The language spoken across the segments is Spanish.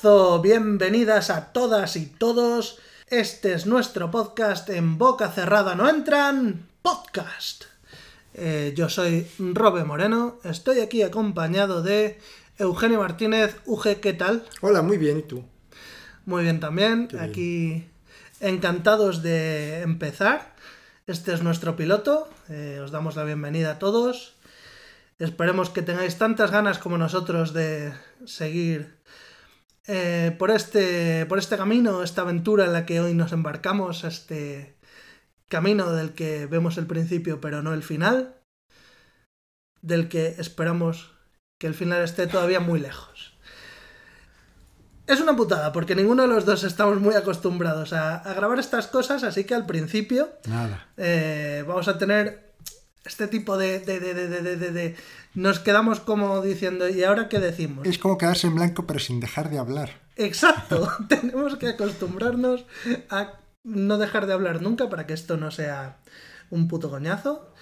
abrazo, bienvenidas a todas y todos. Este es nuestro podcast en boca cerrada no entran, podcast. Eh, yo soy Robe Moreno, estoy aquí acompañado de Eugenio Martínez. Uge, ¿qué tal? Hola, muy bien, ¿y tú? Muy bien también, aquí encantados de empezar. Este es nuestro piloto, eh, os damos la bienvenida a todos. Esperemos que tengáis tantas ganas como nosotros de seguir eh, por, este, por este camino, esta aventura en la que hoy nos embarcamos, este camino del que vemos el principio pero no el final, del que esperamos que el final esté todavía muy lejos. Es una putada, porque ninguno de los dos estamos muy acostumbrados a, grabar estas cosas, así que al principio Nada. Eh, vamos a tener este tipo de, de, de, de, Nos quedamos como diciendo, ¿y ahora qué decimos? Es como quedarse en blanco pero sin dejar de hablar. Exacto, tenemos que acostumbrarnos a no dejar de hablar nunca para que esto no sea un puto coñazo,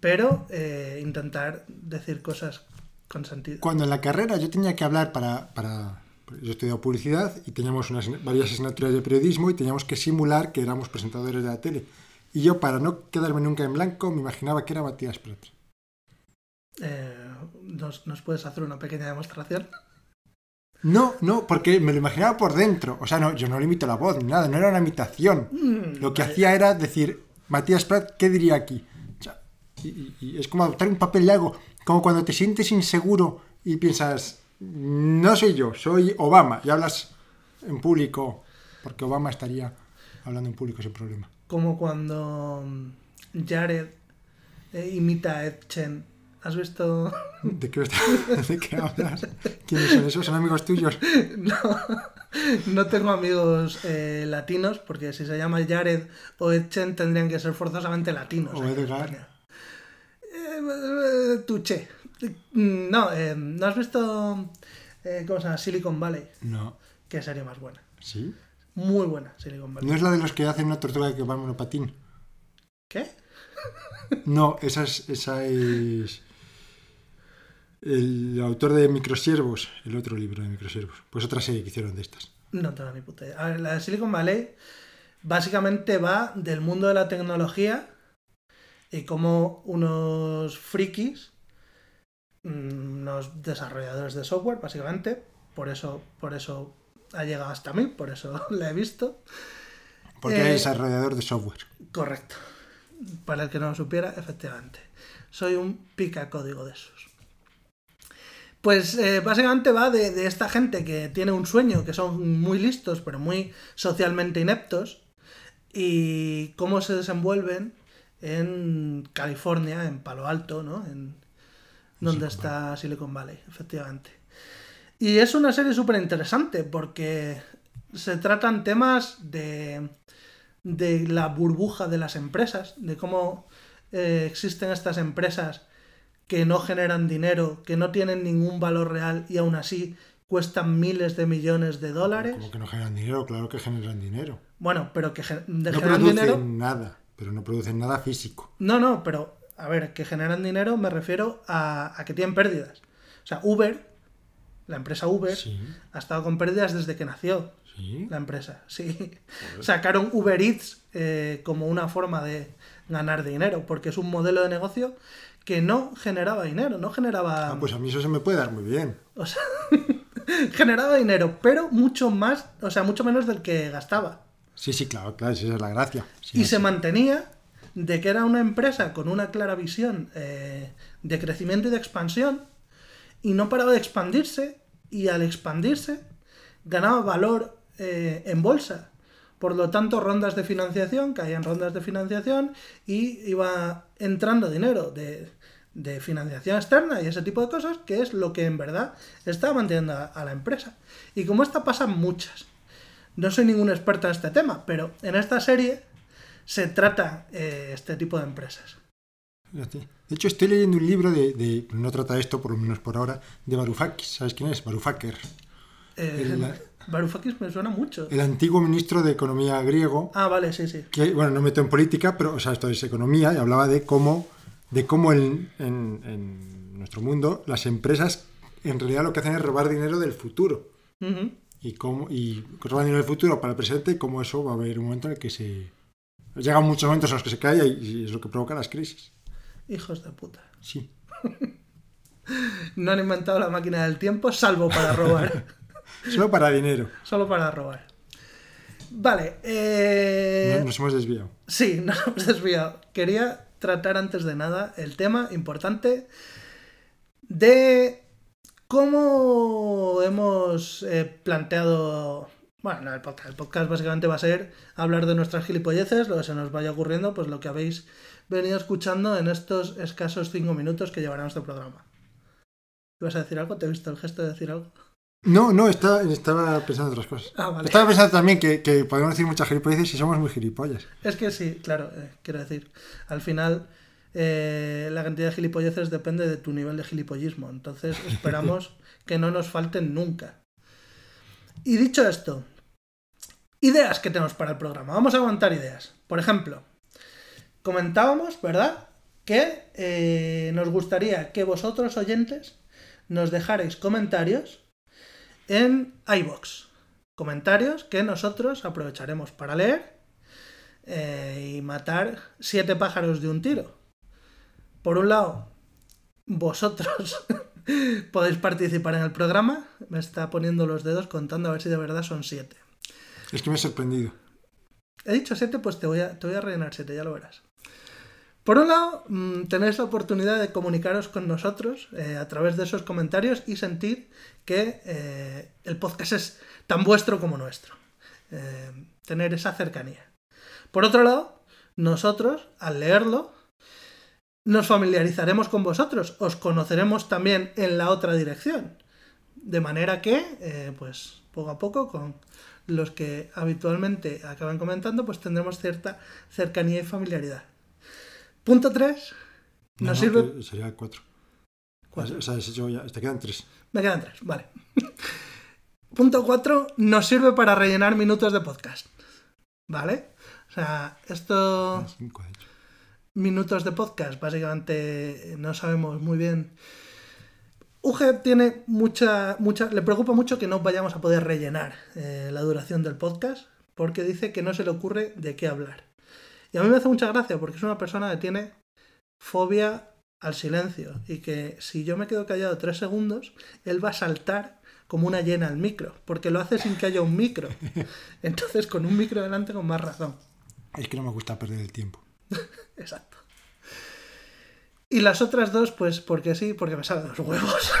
pero eh, intentar decir cosas con sentido. Cuando en la carrera yo tenía que hablar para... para... Yo he estudiado publicidad y teníamos unas, varias asignaturas de periodismo y teníamos que simular que éramos presentadores de la tele. Y yo, para no quedarme nunca en blanco, me imaginaba que era Matías Prats. Eh, ¿nos, ¿Nos puedes hacer una pequeña demostración? No, no, porque me lo imaginaba por dentro. O sea, no, yo no le imito la voz ni nada, no era una imitación. Mm, lo que vale. hacía era decir, Matías Prat, ¿qué diría aquí? O sea, y, y- y es como adoptar un papel lago, como cuando te sientes inseguro y piensas, no soy yo, soy Obama, y hablas en público, porque Obama estaría hablando en público sin problema. Como cuando mm, Jared eh, imita a Ed Chen. ¿Has visto? ¿De qué, estás- de qué hablas? ¿Quiénes son esos? ¿Son amigos tuyos? no, no tengo amigos eh, latinos, porque si se llama Jared o Ed Chen tendrían que ser forzosamente latinos. O Edgar. Eh, eh, Tuche. Mm, No, eh, ¿no has visto eh, cómo se llama? Silicon Valley? No. Qué serie más buena. ¿Sí? Muy buena, Silicon Valley. ¿No es la de los que hacen una tortuga que va en monopatín? ¿Qué? No, esa es, esa es el autor de Microsiervos, el otro libro de Microsiervos. Pues otra serie que hicieron de estas. No tengo ni puta idea. A ver, la de Silicon Valley básicamente va del mundo de la tecnología y como unos frikis, mm, unos desarrolladores de software, básicamente, por eso, por eso ha llegado hasta mí, por eso la he visto. Porque Eh, eres desarrollador de software. Correcto. Para el que no lo supiera, efectivamente. Soy un pica código de esos. Pues eh, básicamente va de, de esta gente que tiene un sueño, que son muy listos, pero muy socialmente ineptos, y cómo se desenvuelven en California, en Palo Alto, ¿no? En donde Silicon está Silicon Valley, efectivamente. Y es una serie súper interesante porque se tratan temas de, de la burbuja de las empresas, de cómo eh, existen estas empresas que no generan dinero, que no tienen ningún valor real y aún así cuestan miles de millones de dólares. Como que no generan dinero, claro que generan dinero. Bueno, pero que de No generan producen dinero. nada, pero no producen nada físico. No, no, pero a ver, que generan dinero me refiero a, a que tienen pérdidas. O sea, Uber, la empresa Uber, Sí, ha estado con pérdidas desde que nació sí. la empresa. Sí. Sacaron Uber Eats eh, como una forma de ganar dinero, porque es un modelo de negocio que no generaba dinero, no generaba. Ah, pues a mí eso se me puede dar muy bien. O sea, generaba dinero, pero mucho más, o sea, mucho menos del que gastaba. Sí, sí, claro, claro, esa es la gracia. Sí, y se mantenía de que era una empresa con una clara visión eh, de crecimiento y de expansión y no paraba de expandirse y al expandirse ganaba valor eh, en bolsa. Por lo tanto, rondas de financiación, caían rondas de financiación y iba entrando dinero de, de financiación externa y ese tipo de cosas, que es lo que en verdad está manteniendo a, a la empresa. Y como esta pasan muchas. No soy ningún experto en este tema, pero en esta serie se trata eh, este tipo de empresas. De hecho, estoy leyendo un libro de, de- No trata esto, por lo menos por ahora, de Varoufakis. ¿Sabes quién es? Varoufakis. Eh, Varoufakis me suena mucho. El antiguo ministro de Economía griego, Ah, vale, sí, sí. que, bueno, no meto en política, pero, o sea, esto es economía, y hablaba de cómo, de cómo en, en- en nuestro mundo las empresas en realidad lo que hacen es robar dinero del futuro. Y cómo y en el futuro para el presente, cómo eso va a haber un momento en el que se llegan muchos momentos en los que se cae y, es lo que provoca las crisis. Hijos de puta. Sí. no han inventado la máquina del tiempo salvo para robar. Solo para dinero. Solo para robar. Vale. Eh... Nos hemos desviado. Sí, nos hemos desviado. Quería tratar antes de nada el tema importante de cómo hemos eh, planteado... Bueno, el podcast. El podcast básicamente va a ser hablar de nuestras gilipolleces, lo que se nos vaya ocurriendo, pues lo que habéis venido escuchando en estos escasos cinco minutos que llevará nuestro programa. ¿Ibas a decir algo? ¿Te he visto el gesto de decir algo? No, no, estaba, estaba pensando en otras cosas. Ah, estaba pensando también que, podemos decir muchas gilipolleces y somos muy gilipollas. Es que sí, claro, eh, quiero decir. Al final, eh, la cantidad de gilipolleces depende de tu nivel de gilipollismo. Entonces, esperamos que no nos falten nunca. Y dicho esto, ideas que tenemos para el programa. Vamos a aguantar ideas. Por ejemplo, comentábamos, ¿verdad? Que eh, nos gustaría que vosotros, oyentes, nos dejarais comentarios en iBox. Comentarios que nosotros aprovecharemos para leer eh, y matar siete pájaros de un tiro. Por un lado, vosotros podéis participar en el programa. Me está poniendo los dedos contando a ver si de verdad son siete. Es que me he sorprendido. He dicho siete, pues te voy a, te voy a rellenar siete, ya lo verás. Por un lado, mm, tenéis la oportunidad de comunicaros con nosotros eh, a través de esos comentarios y sentir que eh, el podcast es tan vuestro como nuestro. Eh, tener esa cercanía. Por otro lado, nosotros, al leerlo, nos familiarizaremos con vosotros, os conoceremos también en la otra dirección. De manera que, pues, poco a poco, con los que habitualmente acaban comentando, pues tendremos cierta cercanía y familiaridad. Punto 3. Nos sirve. Sería 4. O sea, ya, te quedan 3. Me quedan 3, vale. Punto 4. Nos sirve para rellenar minutos de podcast. ¿Vale? O sea, esto. 5, de hecho. Minutos de podcast, básicamente no sabemos muy bien. UG tiene mucha, mucha. Le preocupa mucho que no vayamos a poder rellenar eh, la duración del podcast, porque dice que no se le ocurre de qué hablar. Y a mí me hace mucha gracia porque es una persona que tiene fobia al silencio y que si yo me quedo callado tres segundos, él va a saltar como una llena al micro, porque lo hace sin que haya un micro. Entonces, con un micro delante, con más razón. Es que no me gusta perder el tiempo. Exacto. Y las otras dos, pues porque sí, porque me salen los huevos.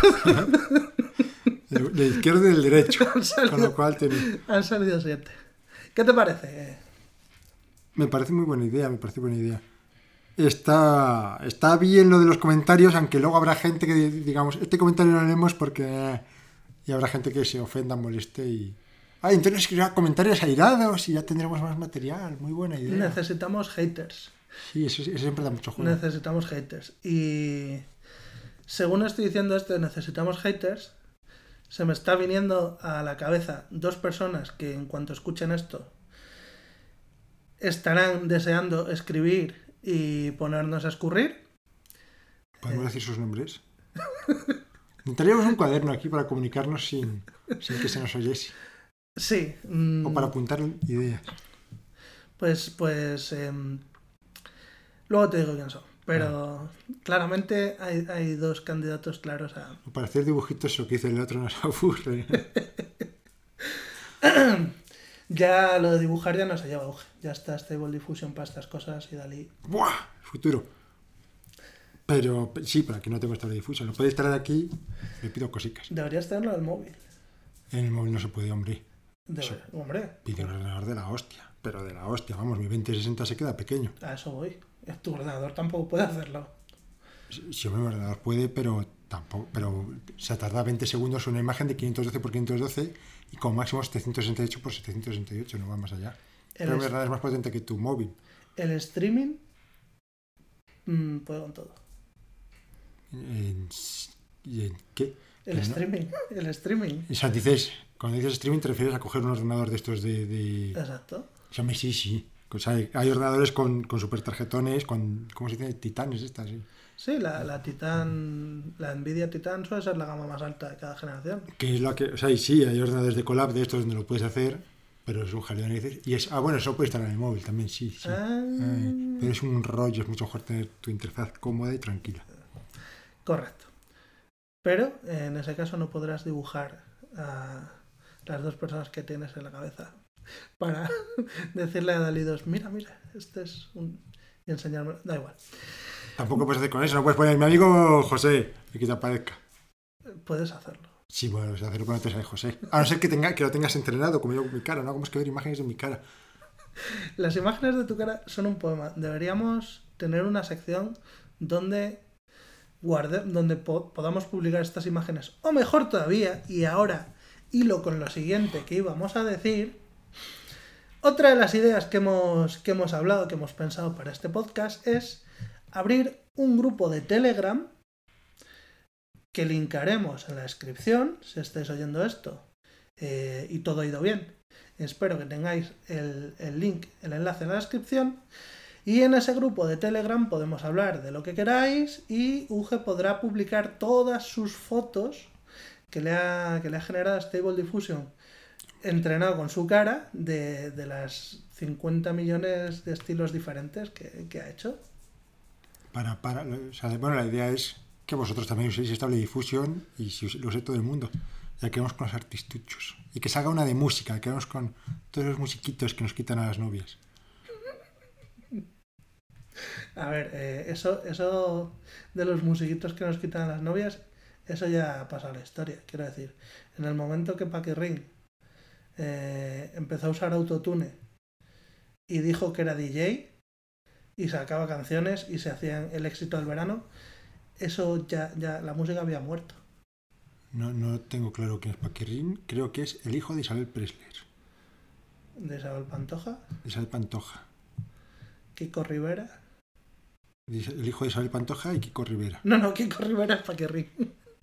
de izquierda y del derecho. con lo cual Han salido siete. ¿Qué te parece? Me parece muy buena idea, me parece buena idea. Está, está bien lo de los comentarios, aunque luego habrá gente que, digamos, este comentario no lo leemos porque... Y habrá gente que se ofenda, moleste y... Ah, entonces escribirá comentarios airados y ya tendremos más material. Muy buena idea. Necesitamos haters. Sí, eso, siempre da mucho juego. Necesitamos haters. Y según estoy diciendo esto, necesitamos haters. Se me está viniendo a la cabeza dos personas que en cuanto escuchen esto estarán deseando escribir y ponernos a escurrir. ¿Podemos decir sus nombres? Necesitaríamos un cuaderno aquí para comunicarnos sin, que se nos oyese. Sí. O para mm. apuntar ideas. Pues, pues. Em, luego te digo quién son. Pero claramente hay, dos candidatos claros a. Para hacer dibujitos, eso que dice el otro nos aburre. Ya lo de dibujar ya no se lleva auge. Ya está Stable Diffusion para estas cosas y Dalí. ¡Buah! Futuro. Pero sí, para que no tengo Stable Diffusion. Lo puedes traer aquí, le pido cositas. Deberías tenerlo en el móvil. En el móvil no se puede, hombre. hombre. Pide un ordenador de la hostia. Pero de la hostia, vamos, mi 2060 se queda pequeño. A eso voy. Tu ordenador tampoco puede hacerlo. Sí, mi ordenador puede, pero tampoco. Pero se tarda 20 segundos una imagen de 512 por 512 y con máximo 768 por 768, no va más allá. El Pero verdad es más potente que tu móvil. El streaming mm, puede con todo. ¿En, ¿Y en qué? El streaming, el streaming. O sea, dices, cuando dices streaming te refieres a coger un ordenador de estos de... Exacto. O sea, sí, sí. Pues hay, hay ordenadores con, con super tarjetones, con, ¿cómo se dice? Titanes estas, sí. Sí, la, la Titan, la Nvidia Titan suele ser la gama más alta de cada generación. Que es la que, o sea, y sí, hay ordenadores de collab de estos donde lo puedes hacer, pero es un jaleo. Y es, ah, bueno, eso puede estar en el móvil también, sí, sí. Ah. Ay, pero es un rollo, es mucho mejor tener tu interfaz cómoda y tranquila. Correcto. Pero en ese caso no podrás dibujar a las dos personas que tienes en la cabeza para decirle a Dalí 2, mira, mira, este es un... y enseñarme, da igual. Tampoco puedes hacer con eso, no puedes poner mi amigo José y que te aparezca. Puedes hacerlo. Sí, bueno, sea, hacerlo con antes a José. A no ser que, tenga, que lo tengas entrenado, como yo con mi cara, ¿no? Como es que ver imágenes de mi cara. Las imágenes de tu cara son un poema. Deberíamos tener una sección donde guarde, donde po- podamos publicar estas imágenes. O mejor todavía, y ahora hilo con lo siguiente que íbamos a decir. Otra de las ideas que hemos, que hemos hablado, que hemos pensado para este podcast es abrir un grupo de Telegram que linkaremos en la descripción, si estáis oyendo esto eh, y todo ha ido bien. Espero que tengáis el, link, el enlace en la descripción. Y en ese grupo de Telegram podemos hablar de lo que queráis y Uge podrá publicar todas sus fotos que le ha, que le ha generado Stable Diffusion entrenado con su cara de, de las 50 millones de estilos diferentes que ha hecho. Para, para, o sea, bueno, la idea es que vosotros también uséis estable difusión y si lo use todo el mundo. Ya que vamos con los artistuchos. Y que salga una de música, que vamos con todos los musiquitos que nos quitan a las novias. A ver, eh, eso, eso de los musiquitos que nos quitan a las novias, eso ya ha pasado a la historia. Quiero decir, en el momento que Paquirrin eh, empezó a usar autotune y dijo que era DJ y sacaba canciones y se hacían el éxito del verano, eso ya, ya la música había muerto. No, no tengo claro quién es Paquirrín. Creo que es el hijo de Isabel Presler. De Isabel Pantoja, Isabel Pantoja. Kiko Rivera. El hijo de Isabel Pantoja y Kiko Rivera. No, no, Kiko Rivera es Paquirrin.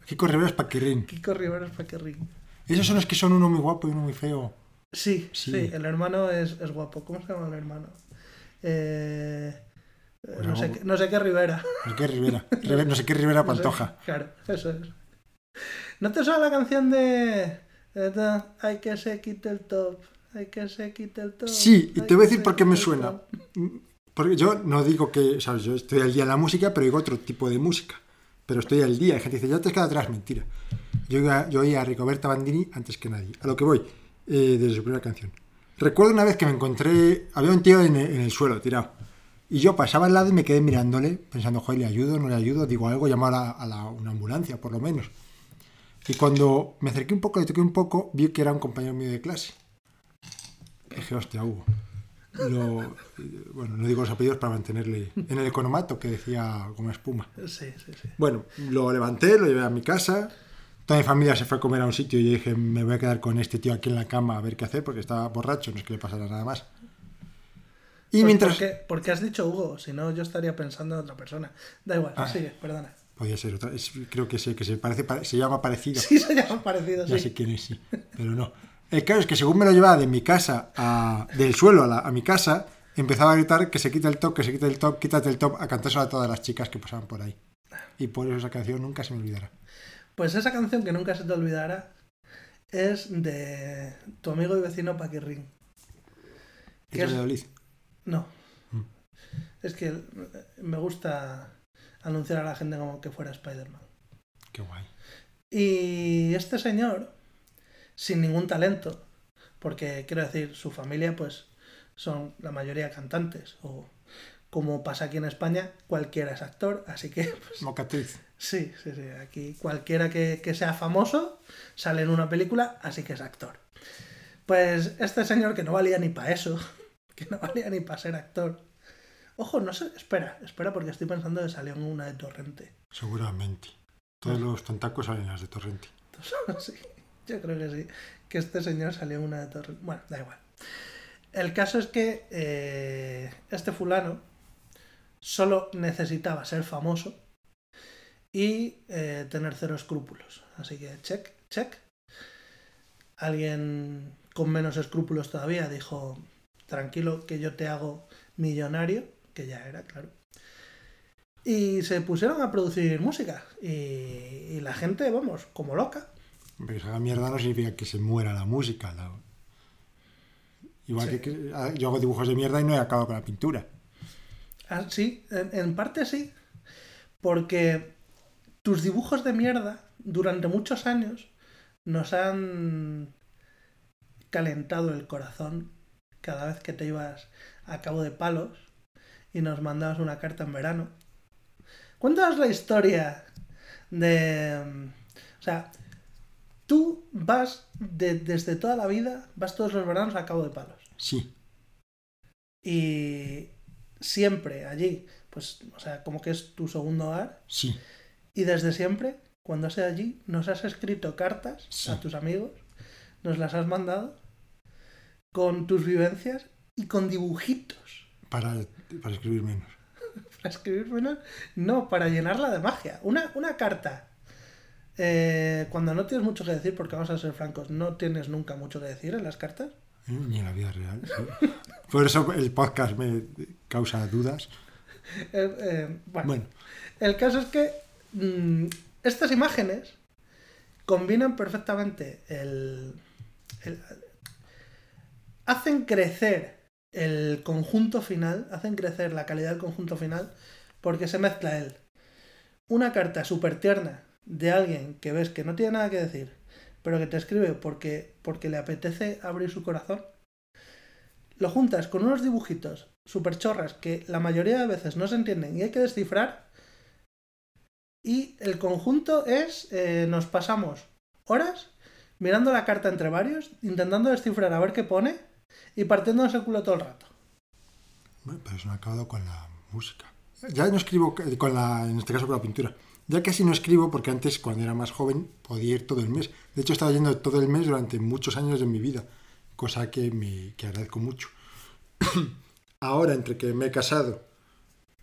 Kiko Rivera es Paquirrín. Kiko Rivera es Paquirrin. Esos son los que son uno muy guapo y uno muy feo. Sí, sí, Sí. el hermano es, es guapo. ¿Cómo se llama el hermano? Eh, eh, Pues no, sé, no sé qué Rivera. No sé qué Rivera. Rive- No sé qué Rivera No sé, Pantoja. claro, eso es. ¿No te suena la canción de... Hay que se quite el top, hay que se quite el top? Sí, y te voy a decir por qué me suena. top"? Porque yo no digo que, sabes, yo estoy al día en la música, pero digo otro tipo de música. Pero estoy al día. Hay gente que dice, ya te has quedado atrás, mentira. Yo, yo oía a Ricoberta Bandini antes que nadie. A lo que voy, eh, desde su primera canción. Recuerdo una vez que me encontré, había un tío en el, en el suelo, tirado. Y yo pasaba al lado y me quedé mirándole, pensando, joder, ¿le ayudo? ¿No le ayudo? Digo algo, llamo a, la- a la- una ambulancia, por lo menos. Y cuando me acerqué un poco, le toqué un poco, vi que era un compañero mío de clase. Dije, hostia, Hugo. Lo- bueno, no digo los apellidos para mantenerle en el economato que decía como espuma. Sí, sí, sí. Bueno, lo levanté, lo llevé a mi casa. Toda mi familia se fue a comer a un sitio y yo dije, me voy a quedar con este tío aquí en la cama a ver qué hacer porque estaba borracho, no es que le pasara nada más. Y Pues, mientras... ¿por, qué, por qué has dicho Hugo? Si no, yo estaría pensando en otra persona. Da igual, Ah. sigue, perdona. Podía ser otra, es- creo que sé, que se, parece, pare- se llama parecido. Sí, se llama parecido, Ya sí. sé quién es, sí, pero no. El caso es que según me lo llevaba de mi casa, a- del suelo a, la- a mi casa, empezaba a gritar que se quite el top, que se quite el top, quítate el top, a cantárselo a todas las chicas que pasaban por ahí. Y por eso esa canción nunca se me olvidará. Pues esa canción que nunca se te olvidará es de tu amigo y vecino Paquirrin. ¿Es. Valladolid? No. Mm. Es que me gusta anunciar a la gente como que fuera Spider-Man. Qué guay. Y este señor, sin ningún talento, porque quiero decir, su familia pues son la mayoría cantantes, o como pasa aquí en España, cualquiera es actor, así que pues, Mocatriz. Sí, sí, sí, aquí cualquiera que, que sea famoso sale en una película, así que es actor. Pues este señor que no valía ni para eso, que no valía ni para ser actor. Ojo, no sé, espera, espera porque estoy pensando que salió en una de Torrente. Seguramente. Todos los tontacos salen las de Torrente. sí, yo creo que sí. Que este señor salió en una de Torrente. Bueno, da igual. El caso es que eh, este fulano solo necesitaba ser famoso y eh, tener cero escrúpulos. Así que check, check. Alguien con menos escrúpulos todavía dijo, tranquilo que yo te hago millonario, que ya era, claro. Y se pusieron a producir música. Y, la gente, vamos, como loca. Pero haga mierda no significa que se muera la música. Igual que, ah, yo hago dibujos de mierda y no he acabado con la pintura. Ah, sí, en parte sí. Porque tus dibujos de mierda durante muchos años nos han calentado el corazón cada vez que te ibas a cabo de palos y nos mandabas una carta en verano. Cuéntanos la historia de... O sea, tú vas desde toda la vida, vas todos los veranos a cabo de palos. Sí. Y siempre allí, pues, o sea, como que es tu segundo hogar. Sí. Y desde siempre, cuando has allí, nos has escrito cartas a tus amigos, nos las has mandado con tus vivencias y con dibujitos. Para, para escribir menos. para escribir menos, no, para llenarla de magia. Una, una carta. Eh, cuando no tienes mucho que decir, porque vamos a ser francos, no tienes nunca mucho que decir en las cartas. Eh, ni en la vida real. Por eso el podcast me causa dudas. Eh, bueno, el caso es que mm, estas imágenes combinan perfectamente el, hacen crecer el conjunto final, hacen crecer la calidad del conjunto final, porque se mezcla él. Una carta súper tierna de alguien que ves que no tiene nada que decir, pero que te escribe porque, porque le apetece abrir su corazón. Lo juntas con unos dibujitos súper chorras que la mayoría de veces no se entienden y hay que descifrar. Y el conjunto es, eh, nos pasamos horas mirando la carta entre varios, intentando descifrar a ver qué pone y partiéndonos el culo todo el rato. Bueno, pero eso no ha acabado con la música. Ya no escribo con la, en este caso con la pintura. Ya casi no escribo porque antes, cuando era más joven, podía ir todo el mes. De hecho, he estado yendo todo el mes durante muchos años de mi vida, cosa que me que agradezco mucho. Ahora, entre que me he casado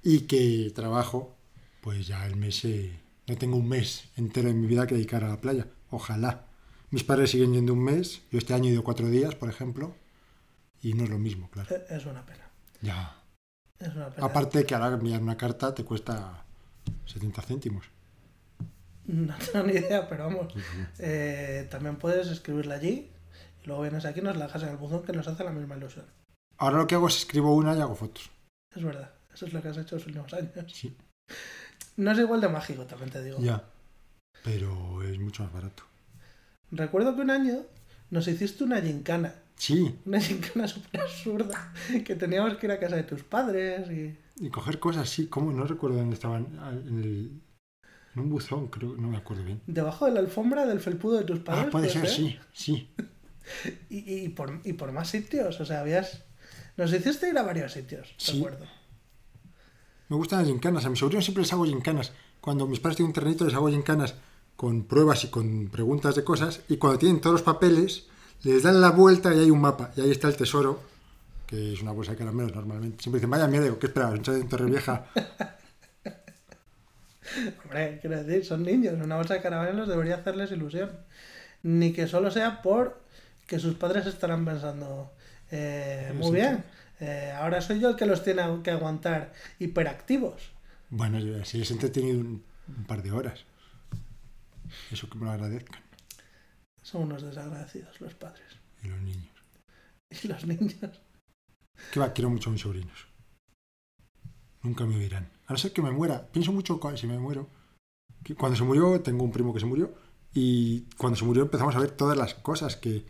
y que trabajo, pues ya el mes, eh, no tengo un mes entero en mi vida que dedicar a la playa. Ojalá. Mis padres siguen yendo un mes, yo este año he ido cuatro días, por ejemplo, y no es lo mismo, claro. E-, es una pena. Ya. Es una pena. Aparte que ahora enviar una carta te cuesta 70 céntimos. No tengo ni idea, pero vamos. Eh, también puedes escribirla allí y luego vienes aquí y nos la dejas en el buzón que nos hace la misma ilusión. Ahora lo que hago es escribo una y hago fotos. Es verdad, eso es lo que has hecho los últimos años. Sí. No es igual de mágico, también te digo. Ya, pero es mucho más barato. Recuerdo que un año nos hiciste una gincana Sí. Una gincana súper absurda. Que teníamos que ir a casa de tus padres y. Y coger cosas, sí. ¿Cómo? No recuerdo dónde estaban. En, el, en un buzón, creo. No me acuerdo bien. Debajo de la alfombra del felpudo de tus padres. Ah, puede ser, sí. Sí. y, y, por, y por más sitios. O sea, habías. Nos hiciste ir a varios sitios, sí. recuerdo. Me gustan las gincanas. A mis sobrinos siempre les hago gincanas. Cuando mis padres tienen un terrenito les hago gincanas con pruebas y con preguntas de cosas. Y cuando tienen todos los papeles les dan la vuelta y hay un mapa. Y ahí está el tesoro, que es una bolsa de caramelos normalmente. Siempre dicen, vaya miedo, ¿qué esperabas? ¿Un en Torre Vieja? Hombre, quiero decir, son niños. Una bolsa de caramelos debería hacerles ilusión. Ni que solo sea por que sus padres estarán pensando, eh, muy bien, eh, ahora soy yo el que los tiene que aguantar hiperactivos. Bueno, si les he entretenido un, un par de horas. Eso que me lo agradezcan. Son unos desagradecidos los padres. Y los niños. Y los niños. Que va, quiero mucho a mis sobrinos. Nunca me oirán. A no ser que me muera. Pienso mucho si me muero. Que cuando se murió, tengo un primo que se murió. Y cuando se murió empezamos a ver todas las cosas que,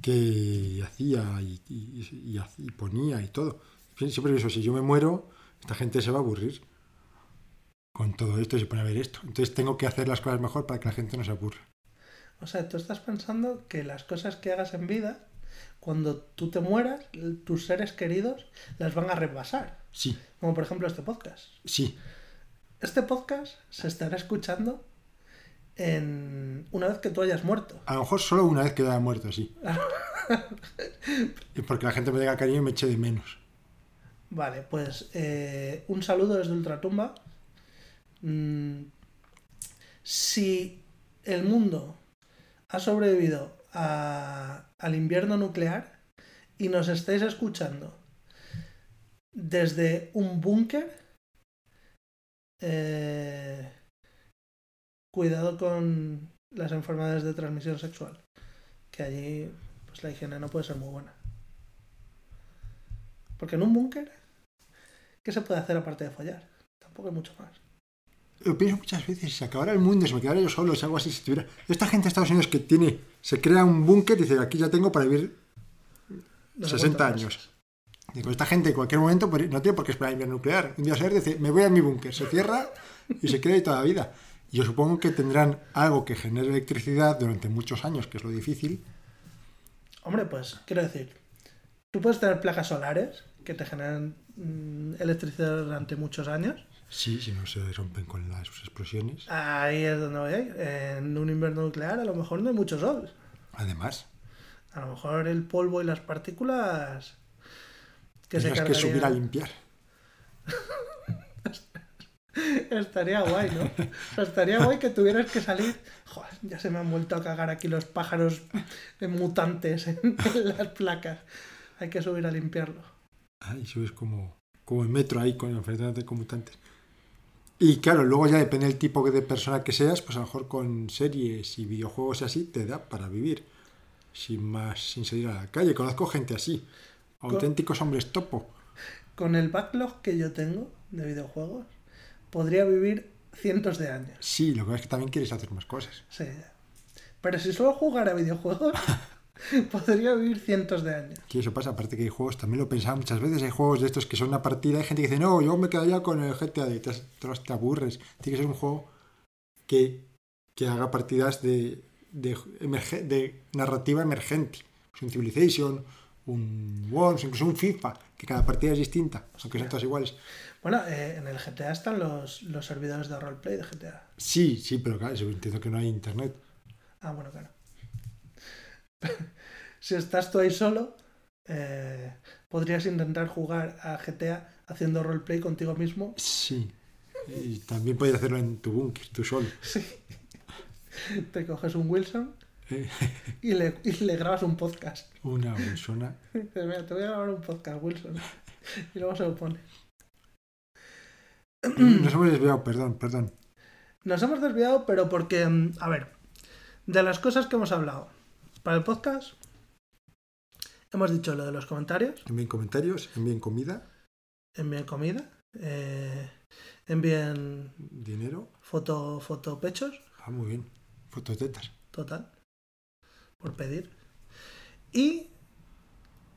que hacía y, y, ponía y todo. Siempre pienso, si yo me muero, esta gente se va a aburrir con todo esto y se pone a ver esto. Entonces tengo que hacer las cosas mejor para que la gente no se aburra. O sea, tú estás pensando que las cosas que hagas en vida, cuando tú te mueras, tus seres queridos las van a repasar. Sí. Como por ejemplo este podcast. Sí. Este podcast se estará escuchando en una vez que tú hayas muerto. A lo mejor solo una vez que haya muerto, sí. y porque la gente me diga cariño y me eche de menos. Vale, pues eh, un saludo desde Ultratumba. Mm, si el mundo ha sobrevivido al invierno nuclear y nos estáis escuchando desde un búnker, eh, cuidado con las enfermedades de transmisión sexual, que allí pues la higiene no puede ser muy buena. Porque en un búnker, ¿qué se puede hacer aparte de follar? Tampoco hay mucho más. Lo pienso muchas veces, si se acabara el mundo, si me quedara yo solo, si algo así, si tuviera... Esta gente de Estados Unidos que tiene, se crea un búnker y dice, aquí ya tengo para vivir No sé 60 cuántas años. cosas. Digo, esta gente en cualquier momento pues, no tiene por qué esperar invierno nuclear. Un día ser dice, me voy a mi búnker, se cierra y se queda ahí toda la vida. Yo supongo que tendrán algo que genere electricidad durante muchos años, que es lo difícil. Hombre, pues quiero decir, tú puedes tener placas solares que te generan mm, electricidad durante muchos años. Sí, si no se rompen con las explosiones. Ahí es donde voy. En un invierno nuclear a lo mejor no hay mucho sol. Además, A lo mejor el polvo y las partículas que se tendrás que subir a limpiar. Estaría guay, ¿no? O sea, estaría guay que tuvieras que salir. Joder, ya se me han vuelto a cagar aquí los pájaros mutantes en, las placas. Hay que subir a limpiarlo. Ay, subes como, como el metro ahí con enfrentándote con mutantes. Y claro, luego ya depende del tipo de persona que seas, pues a lo mejor con series y videojuegos y así te da para vivir. Sin más, sin salir a la calle. Conozco gente así. Auténticos hombres topo. Con el backlog que yo tengo de videojuegos, podría vivir cientos de años. Sí, lo que es que también quieres hacer más cosas. Sí. Pero si solo jugara videojuegos, podría vivir cientos de años. Que eso pasa, aparte que hay juegos, también lo he pensado muchas veces, hay juegos de estos que son una partida, hay gente que dice, no, yo me quedaría con el GTA, y te, te, te aburres. Tiene que ser un juego que, que haga partidas de, de, emerge- de narrativa emergente. Pues un Civilization, un Worms, incluso un FIFA, que cada partida es distinta, aunque sean todas iguales. Bueno, eh, en el GTA están los, los servidores de roleplay de GTA. Sí, sí, pero claro, eso entiendo que no hay internet. Ah, bueno, claro. si estás tú ahí solo, eh, podrías intentar jugar a GTA haciendo roleplay contigo mismo. Sí. Y también puedes hacerlo en tu búnker, tú solo. Sí. Te coges un Wilson Eh, y le, y le grabas un podcast. Una Mira, te voy a grabar un podcast, Wilson. Y luego se lo pone. Nos hemos desviado, perdón, perdón. Nos hemos desviado, pero porque, mm, a ver, de las cosas que hemos hablado para el podcast, hemos dicho lo de los comentarios, Envíen comentarios, envíen comida, envíen comida, eh, envíen dinero. foto, foto pechos, Ah, muy bien. Fototetas. total, por pedir. Y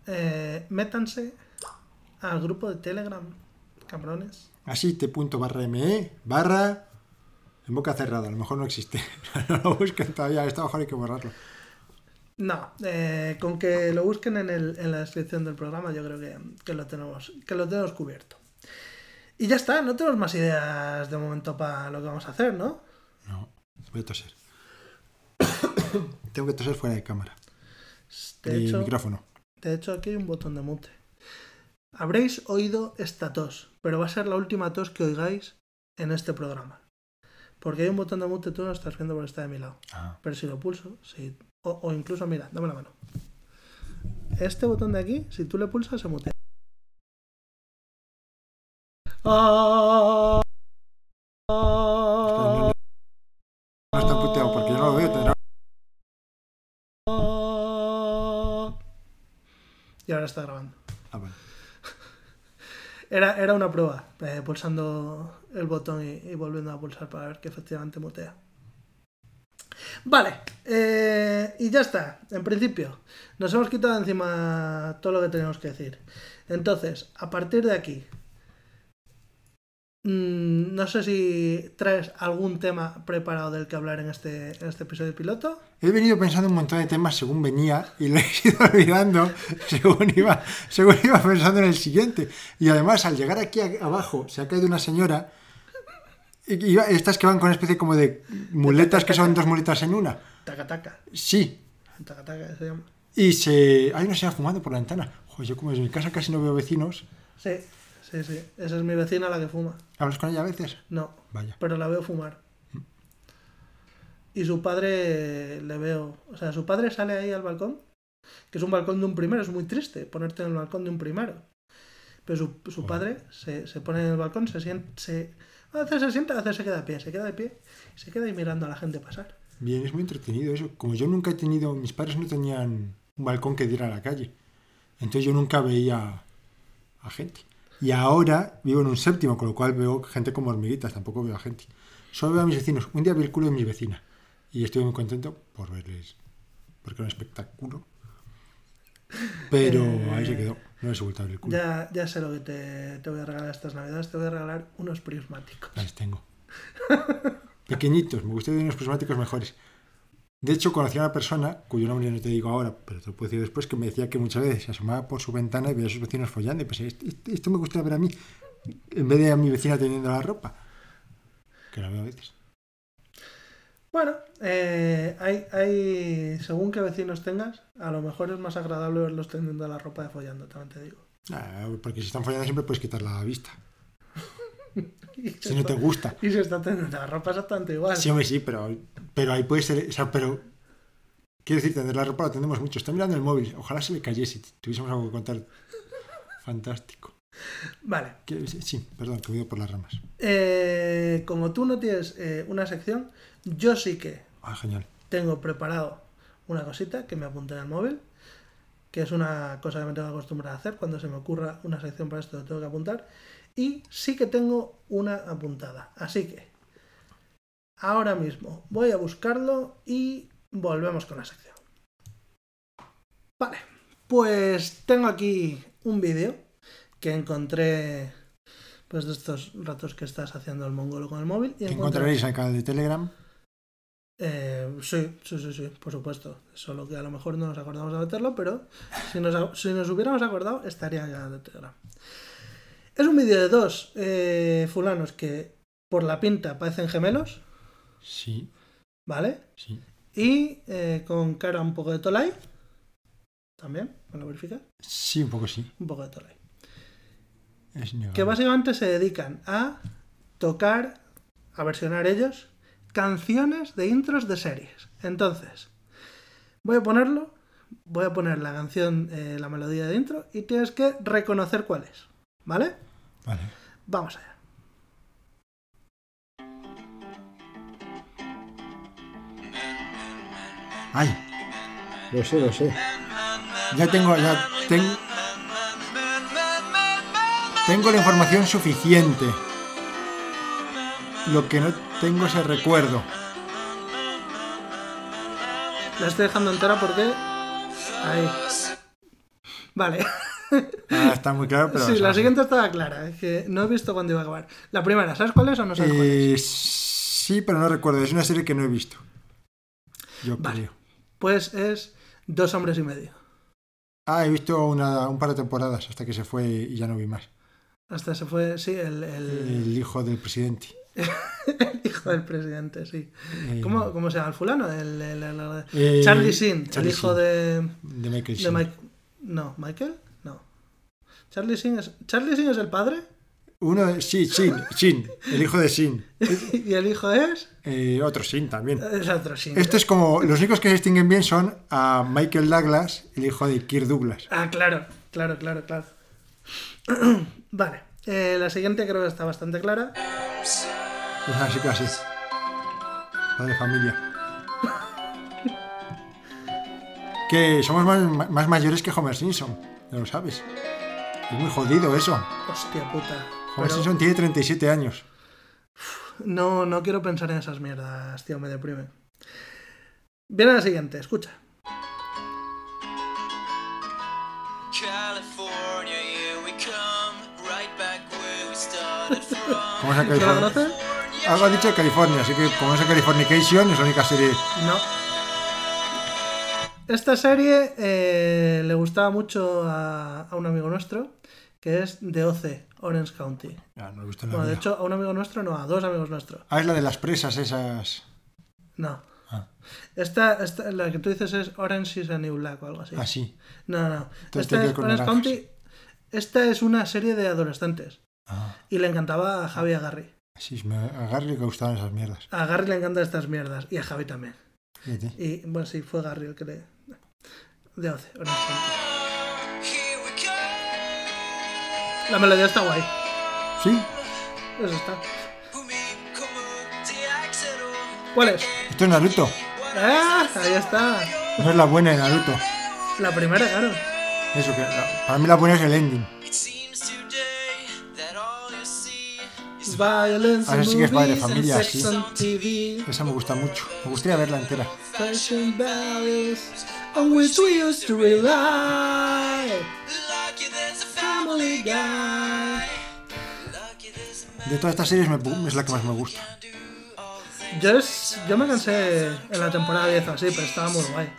eh, métanse al grupo de Telegram, cabrones. Punto barra me barra en boca cerrada. A lo mejor no existe. no lo busquen todavía. Está mejor hay que borrarlo. No, eh, con que lo busquen en, el- en la descripción del programa, yo creo que, que lo tenemos, que lo tenemos cubierto. Y ya está, no tenemos más ideas de momento para lo que vamos a hacer, ¿no? No. Voy a toser. Tengo que toser fuera de cámara. De De hecho, micrófono. de hecho, aquí hay un botón de mute. Habréis oído esta tos, pero va a ser la última tos que oigáis en este programa. Porque hay un botón de mute, tú no estás viendo porque está de mi lado. Ah. Pero si lo pulso, si, o, o incluso, mira, dame la mano. Este botón de aquí, si tú le pulsas, se mutea. Ah, No, está puteado porque yo no lo veo. Ah. Y ahora está grabando. Ah, vale. Era, era una prueba, eh, pulsando el botón y, volviendo a pulsar para ver que efectivamente mutea. Vale, eh, y ya está. En principio, nos hemos quitado encima todo lo que teníamos que decir. Entonces, a partir de aquí, no sé si traes algún tema preparado del que hablar en este, en este episodio piloto. He venido pensando un montón de temas según venía y lo he ido olvidando según iba, según iba pensando en el siguiente. Y además, al llegar aquí abajo, se ha caído una señora. Y, estas que van con una especie como de muletas que son dos muletas en una. Taca taca, Sí. taca taca, se llama. Y se. Hay una señora fumando por la ventana. Joder, yo como desde mi casa casi no veo vecinos. Sí, sí, sí. Esa es mi vecina la que fuma. ¿Hablas con ella a veces? No, Vaya. pero la veo fumar. Y su padre le veo, o sea, su padre sale ahí al balcón Que es un balcón de un primero, es muy triste ponerte en el balcón de un primero. Pero su, su padre se, se pone en el balcón, se sienta, se, a veces se sienta, a veces se queda de pie, se queda de pie y se queda ahí mirando a la gente pasar. Bien, es muy entretenido eso. Como yo nunca he tenido, mis padres no tenían un balcón que diera a la calle. Entonces yo nunca veía a gente. Y ahora vivo en un séptimo, con lo cual veo gente como hormiguitas, tampoco veo a gente. Solo veo a mis vecinos. Un día vi el culo de mi vecina y estuve muy contento por verles, porque era un espectáculo. Pero Eh, ahí se quedó, no he vuelto a ver el culo. Ya, ya sé lo que te, te voy a regalar estas navidades, te voy a regalar unos prismáticos. Las tengo. Pequeñitos, me gustaría unos prismáticos mejores. De hecho, conocí a una persona, cuyo nombre no te digo ahora, pero te lo puedo decir después, que me decía que muchas veces se asomaba por su ventana y veía a sus vecinos follando. Y pensé, esto, esto- esto me gustaría ver a mí, en vez de a mi vecina teniendo la ropa. Que la veo a veces. Bueno, eh, hay, hay, según qué vecinos tengas, a lo mejor es más agradable verlos teniendo la ropa de follando, también te digo. Ah, porque si están follando siempre puedes quitar la vista. Y Si no te gusta. Y se está teniendo la ropa exactamente igual. Sí, hombre, sí, pero, pero ahí puede ser. O sea, pero. Quiero decir, tener la ropa la tenemos mucho. Está mirando el móvil. Ojalá se le cayese. Tuviésemos algo que contar. Fantástico. Vale. Sí, perdón, que me he ido por las ramas. Eh, como tú no tienes eh, una sección, yo sí que Ah, genial. tengo preparado una cosita que me apunté en el móvil, que es una cosa que me tengo que acostumbrar a hacer. Cuando se me ocurra una sección para esto, lo tengo que apuntar. Y sí que tengo una apuntada. Así que ahora mismo voy a buscarlo y volvemos con la sección. Vale, pues tengo aquí un vídeo que encontré pues de estos ratos que estás haciendo el mongolo con el móvil. Y encontraréis en el canal de Telegram. eh, sí, sí, sí, sí, por supuesto. Solo que a lo mejor no nos acordamos de meterlo, pero si nos, si nos hubiéramos acordado, estaría canal de Telegram. Es un vídeo de dos eh, fulanos que por la pinta parecen gemelos, Sí, ¿vale? sí. Y eh, con cara un poco de Tolai. También, ¿me lo verifica? Sí, un poco sí. Un poco de Tolai. Es. Que básicamente se dedican a tocar, a versionar ellos, canciones de intros de series. Entonces, voy a ponerlo, voy a poner la canción, eh, la melodía de intro, y tienes que reconocer cuál es. ¿Vale? Vale. Vamos allá. Ay. Lo sé, lo sé. Ya tengo, ya tengo. Tengo la información suficiente. Lo que no tengo es el recuerdo. La estoy dejando entera porque. Ahí. Vale. Ah, está muy claro, pero. sí, la siguiente estaba clara. Es que no he visto cuándo iba a acabar. La primera, ¿sabes cuál es o no sabes cuál es? Eh, sí, pero no recuerdo. Es una serie que no he visto. Yo Vale. creo. Pues es Dos hombres y medio. Ah, he visto una- un par de temporadas hasta que se fue y ya no vi más. Hasta se fue, sí, el, el- El hijo del presidente. el hijo del presidente, sí. Eh, ¿Cómo, cómo se llama el fulano? El, el- el- el- eh, Charlie Charlie el hijo de, de Michael de. Mike. No, ¿Michael? Charlie Sheen es, ¿Charlie Sheen es el padre? Uno de. Sí, Shin, Shin, el hijo de Shin. y el hijo es. Eh, otro Shin también. Es otro Sheen. Esto es como. Los únicos que se distinguen bien son a Michael Douglas, el hijo de Kirk Douglas. Ah, claro, claro, claro, claro. vale. eh, la siguiente creo que está bastante clara. Es así que así. Padre familia. Que somos más, más mayores que Homer Simpson. No lo sabes. Es muy jodido eso. Hostia puta. Homer Pero Simpson tiene 37 años. no, no quiero pensar en esas mierdas, tío, me deprime. Viene la siguiente, escucha. ¿Cómo es ¿Tú la California? conoces? Algo ha dicho de California, así que como es Californication, es la única serie. No. Esta serie eh, le gustaba mucho a, a un amigo nuestro, que es de OC, Orange County. Ah, no lo he visto en la Bueno, de hecho, a un amigo nuestro no, a dos amigos nuestros. Ah, es la de las presas esas. No. Ah, Esta, esta, la que tú dices es Orange is a New Black o algo así. ah, sí. No, no. Entonces Esta es Orange. County. Esta es una serie de adolescentes. Ah, Y le encantaba a Javi y a Garry. sí, a Gary le gustaban esas mierdas. A Garry le encantan estas mierdas. Y a Javi también. Y bueno, sí, fue Garry el que le. de Oce, honestamente. Here La melodía está guay. ¿Sí? Eso está. ¿Cuál es? Esto es Naruto. ¡Ah! Ahí está. No es la buena de Naruto. La primera, claro. Eso que la- para mí la buena es el ending. It seems today that all you see is Violence Ahora sí que es padre de familia, sí. on TV. Esa me gusta mucho. Me gustaría verla entera. Fashion values on which we used to rely. Family guy. De todas estas series me- es la que más me gusta. Yo, es, yo me cansé en la temporada 10 o así, pero estaba muy guay.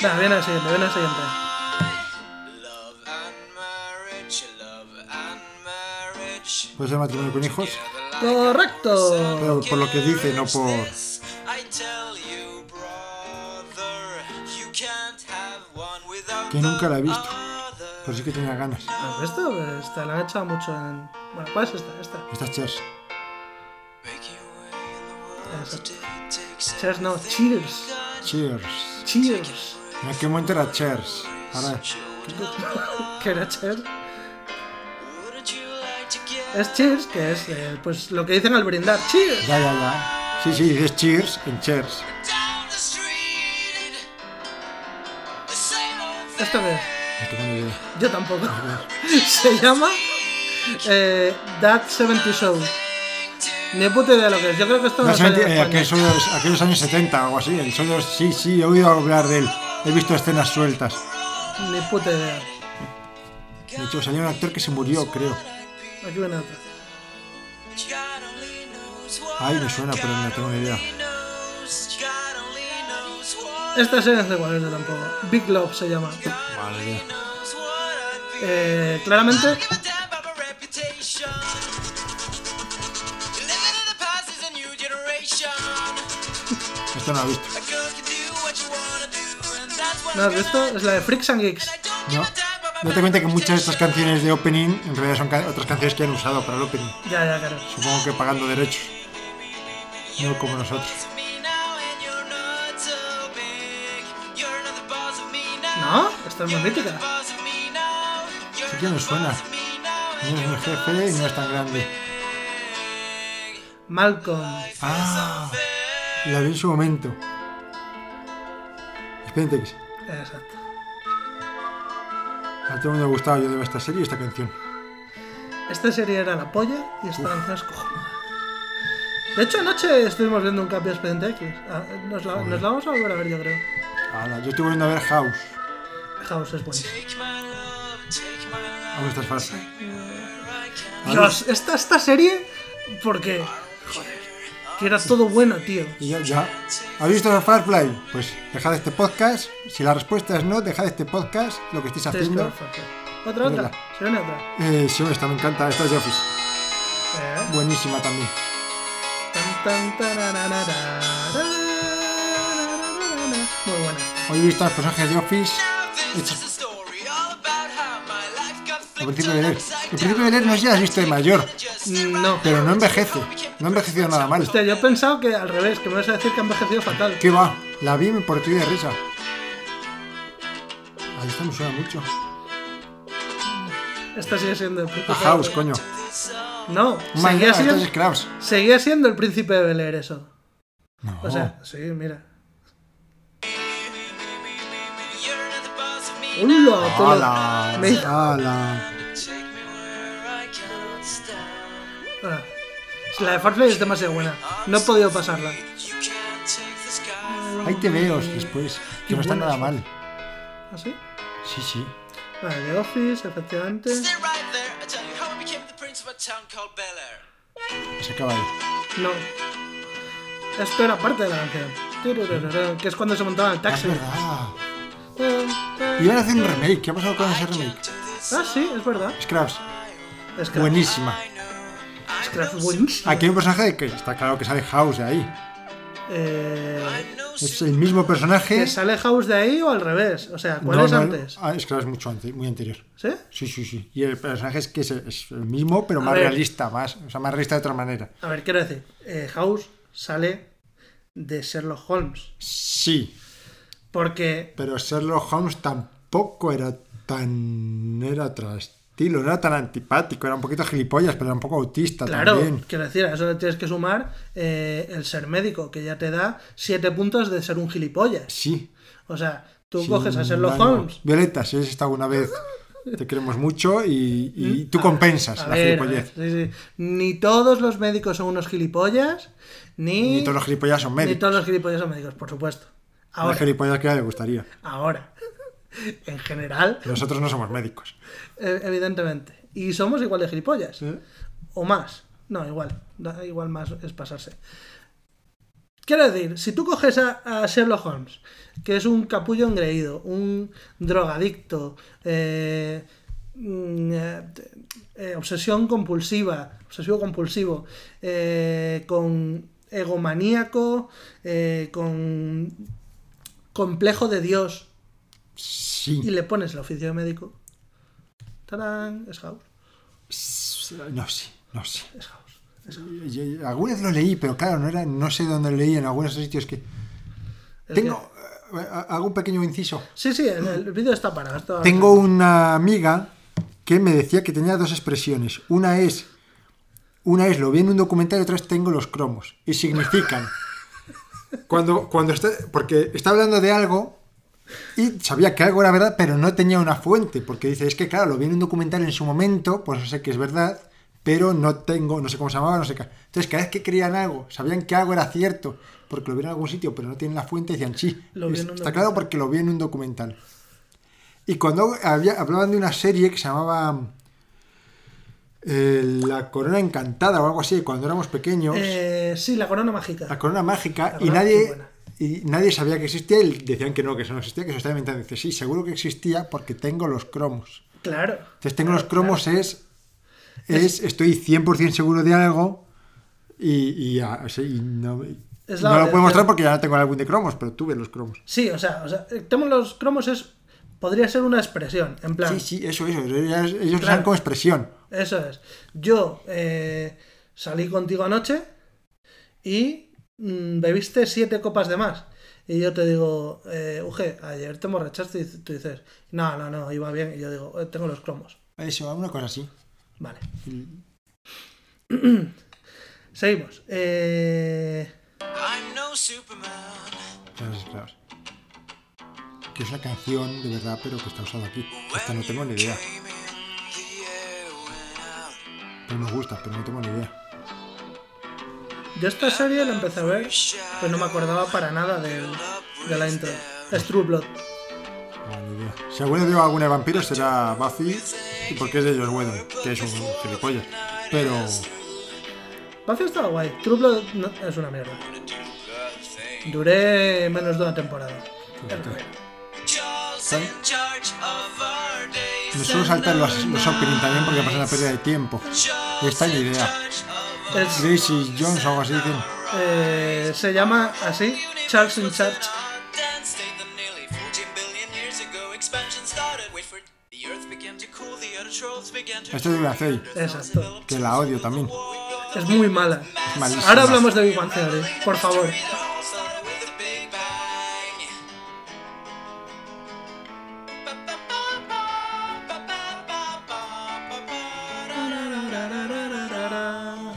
Venga, viene el siguiente, viene el siguiente. Puede ser matrimonio con hijos, Correcto. pero por lo que dice, no por... I tell you, brother, you can't have one without Que nunca la he visto. Pero sí que tenía ganas. ¿Has visto? Esta la han echado mucho en... Bueno, ¿cuál es esta? Esta. Cheers. World Eso. today takes Cheers, no, cheers. Cheers. Cheers. En aquel momento era Cheers. Ahora ¿Qué era cheers? Es cheers, que es eh, pues lo que dicen al brindar. Cheers. Ya, ya, ya. Sí, sí, dices Cheers en Cheers. ¿Esto qué es? No tengo ni idea. Yo tampoco. Se llama eh, That 70 Show. Ni puta idea de lo que es. Yo creo que esto no No sale en eh, aquellos, años, aquellos años 70 o algo así. El sonido, sí, sí, he oído hablar de él. He visto escenas sueltas. Ni puta idea. De hecho, salió un actor que se murió, creo. Aquí viene otra. Ay, me suena, pero no tengo ni idea. Esta serie no sé cuál es yo tampoco. Big Love se llama. Eh, claramente. Esto no lo he visto. ¿no has visto? Es la de Freaks and Geeks. No. Date cuenta que muchas de estas canciones de opening en realidad son ca- otras canciones que han usado para el opening. Ya, ya, claro. Supongo que pagando derechos. No como nosotros. Esta. You're Sí que me suena. No es mi jefe y no es tan grande. Malcolm. Ah, la vi en su momento. Que Exacto. a todo el mundo le gustaba yo de esta serie y esta canción. Esta serie era la polla y esta canción es cojonuda. De hecho, anoche estuvimos viendo un cambio expediente X. Ah, Nos la, nos la vamos a volver a ver, yo creo. Ahora, yo estoy volviendo a ver House. House es buenísimo. Love. Aún estás falsa. Dios, esta, esta serie, porque. Joder, que era todo bueno, tío. Y ya, ya. ¿Habéis visto Firefly? Pues dejad este podcast. Si la respuesta es no, dejad este podcast, lo que estéis Sí, es haciendo. Otra, otra. Se viene otra. Eh, sí, esta me encanta. Esta es de Office. Eh. Buenísima también. Tan, tan, tarararara. Muy buena. Hoy he visto a los personajes de Office. Now this is a story all about how my life got Al flipped principio de leer. upside El principio de leer no sé si has visto de mayor, No. pero no envejece. No ha envejecido nada mal. Hostia, yo he pensado que al revés, que me vas a decir que ha envejecido fatal. ¿Qué va? La vi y me partí de risa. Ahí está, me suena mucho. Esta sigue siendo el príncipe. A House, de- coño. No, seguía siendo, seguía siendo el príncipe de Bel Air eso. No. O sea, sí, mira. Cannot stand. Ah, La de Farfly es demasiado buena. No he podido pasarla. Sky. Hay tebeos después, que no están nada mal. ¿Así? Sí, sí. Vale, The Office, efectivamente. Stay right there. I tell you how I became the prince of a town called Bel Air. Se acaba ahí. No. Esto era parte de la canción. Que es cuando se montaba el Ah, taxi. es verdad. Iban a hacer un remake. ¿Qué ha pasado con ese remake? Ah, sí, es verdad. Scraps. Scraps. Buenísima. Scraps buenísimo. Aquí hay un personaje que está claro que sale House de ahí. Eh, Es el mismo personaje. ¿Que sale House de ahí o al revés? O sea, ¿cuál No, es no, antes? Ah, Scraps mucho antes, muy anterior. ¿Sí? Sí, sí, sí. Y el personaje es que es, es el mismo, pero A más ver. realista, más, o sea, más realista de otra manera. A ver, quiero decir, eh, House sale de Sherlock Holmes. Sí. Porque Pero Sherlock Holmes tampoco era tan. Era otro estilo, no era tan antipático, era un poquito gilipollas, pero era un poco autista Claro, también. quiero decir, a eso le tienes que sumar eh, el ser médico, que ya te da siete puntos de ser un gilipollas. Sí. O sea, tú coges a Sherlock. Holmes. Violeta, si has estado una vez, te queremos mucho y, y tú compensas la ver, gilipollez. ver, sí, sí. Ni todos los médicos son unos gilipollas, ni, Ni todos los gilipollas son ni médicos. todos los gilipollas son médicos, por supuesto. Ahora, gilipollas que le gustaría. ahora. En general, Nosotros no somos médicos. eh, evidentemente. Y somos igual de gilipollas. ¿sí? O más. No, igual. Igual más es pasarse. Quiero decir, si tú coges a, a Sherlock Holmes, que es un capullo engreído, un drogadicto, eh, mm, eh, eh, obsesión compulsiva, obsesivo compulsivo, eh, con egomaníaco, con complejo de Dios, y Sí. le pones el oficio de médico, ¡tarán! Es House. No sé, no sé. Es House. Yo- yo- Alguna vez lo leí, pero claro, no, era, no sé dónde lo leí, en algunos sitios que... Es Tengo... eh, Hago un pequeño inciso. Sí, sí, el, el vídeo está parado. está- Tengo una amiga que me decía que tenía dos expresiones. Una es, una es lo vi en un documental y otra es tengo los cromos. Y significan. Cuando, cuando está, porque está hablando de algo y sabía que algo era verdad, pero no tenía una fuente. Porque dice, es que claro, lo vi en un documental en su momento, pues no sé que es verdad, pero no tengo, no sé cómo se llamaba, no sé qué. Entonces, cada vez que creían algo, sabían que algo era cierto, porque lo vieron en algún sitio, pero no tienen la fuente, decían, sí, Lo vi en es- está documental". claro porque lo vi en un documental. Y cuando había, hablaban de una serie que se llamaba eh, La Corona Encantada o algo así, cuando éramos pequeños, Eh, sí, la corona mágica. La Corona Mágica, La y nadie, buena. y nadie sabía que existía, y decían que no, que eso no existía, que se estaba inventando. Dice, sí, seguro que existía porque tengo los cromos. Claro. Entonces, tengo Claro, los cromos es, es, estoy 100% seguro de algo y, y, sí, y no, Es no la lo puedo mostrar porque ya no tengo el álbum de cromos, pero tuve los cromos. Sí, o sea, o sea, tengo los cromos es. Podría ser una expresión, en plan. Sí, sí, eso, eso. Ellos, ellos lo Claro. usan como expresión. Eso es. Yo eh, salí contigo anoche y mm, bebiste siete copas de más. Y yo te digo, eh, Uge, ayer te emborrachaste y tú dices, no, no, no, iba bien. Y yo digo, "Eh, tengo los cromos. Eso, una cosa así. Vale. Seguimos. Eh, I'm no Superman. Claro, claro. Que es una canción de verdad, pero que está usada aquí. Esta no tengo ni idea. Pero me gusta, pero no tengo ni idea. yo esta serie la empecé a ver, pero no me acordaba para nada del- de la intro. Es True Blood. No, ni idea. Si alguno vio alguna de vampiros será Buffy, porque es de Joss Whedon, que es un gilipollas. Pero Buffy estaba guay. True Blood no- es una mierda. Duré menos de una temporada. Charles me suelo saltar los, los opening también porque pasa una pérdida de tiempo. Esta ni idea. Es- Gracie Jones o algo así eh, se llama así, Charles in Charge. Dan state that nearly 14 billion years ago expansion started. Wait for it. The earth began to cool, the outer trolls began to Esto es de serie, Exacto. que la odio también. Es muy mala. Es. Ahora hablamos de Big Bang Theory, por favor.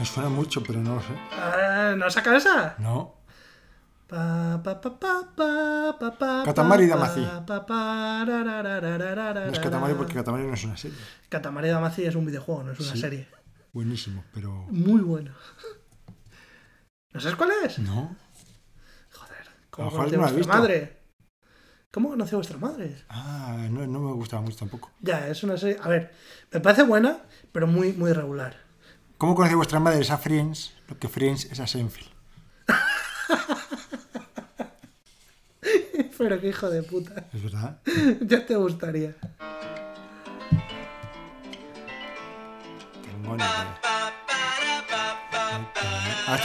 Suena mucho, pero no lo sé. Ah, ¿No saca esa? No. Pa, pa, pa, pa, pa, pa, pa, Katamari Damacy. No es Katamari porque Katamari no es una serie. Katamari Damacy es un videojuego, no es una Sí. serie. Buenísimo, pero. Muy bueno. ¿No sabes cuál es? No. Joder, ¿cómo conoció no vuestra madre? ¿Cómo conoció vuestra madre? Ah, no, no me gusta mucho tampoco. Ya, es una serie. A ver, me parece buena, pero muy, muy regular. ¿Cómo conoce vuestra madre es a Friends? Lo que Friends es a Seinfeld. Pero qué hijo de puta. ¿Es verdad? ya te gustaría. Tengo ni idea.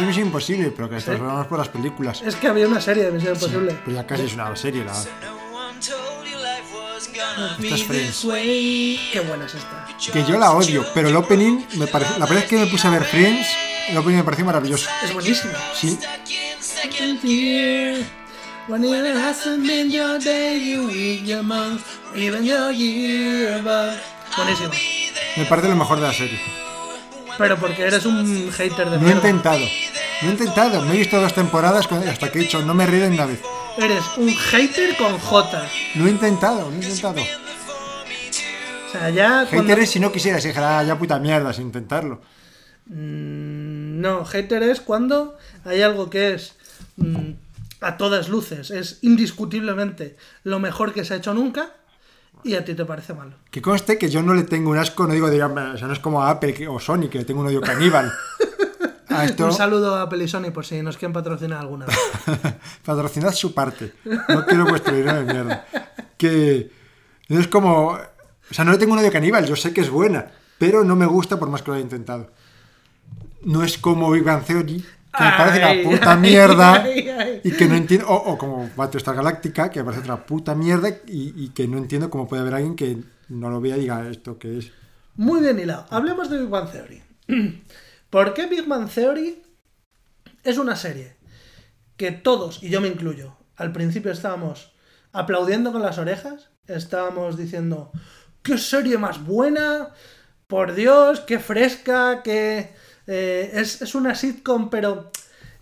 Es imposible, pero que esto ¿Sí? por las películas. Es que había una serie de Misión Imposible. Pero ya casi es una serie. La... was gonna be Esta es Friends. Qué buena es esta. Que yo la odio, pero el opening me parece. La primera vez que me puse a ver Friends, el opening me pareció maravilloso. Es buenísima. Sí, Stuck in second gear. When it hasn't been your day, your week, your month, or even your year, but... Buenísimo. Me parece lo mejor de la serie. Pero porque eres un hater de Lo he mierda. intentado. Lo he intentado. Me he visto dos temporadas hasta que he dicho, no me río ni una vez. Eres un hater con J. Lo he intentado, lo he intentado. O sea, ya cuando... Hater es si no quisieras, dije, ah, ya puta mierda, sin intentarlo. Mm, No, hater es cuando hay algo que es mm, a todas luces, es indiscutiblemente lo mejor que se ha hecho nunca y a ti te parece malo. Que conste que yo no le tengo un asco, no digo, digamos, o sea, no es como a Apple o Sony, que le tengo un odio caníbal. A esto, Un saludo a Pelisoni por si nos quieren patrocinar alguna vez. patrocinad su parte. No quiero vuestro dinero de mierda. Que no es como. O sea, no le tengo un odio caníbal, yo sé que es buena, pero no me gusta por más que lo haya intentado. No es como Big Bang Theory, que me parece Ay, una puta ay, mierda ay. y que no entiendo. O, o como Battlestar Galáctica, que me parece otra puta mierda y, y que no entiendo cómo puede haber alguien que no lo vea y diga esto que es. Muy bien hilado. Hablemos de Big Bang Theory. ¿Por qué Big Bang Theory es una serie que todos, y yo me incluyo, al principio estábamos aplaudiendo con las orejas, estábamos diciendo, qué serie más buena, por Dios, qué fresca, qué... eh, es, es una sitcom, pero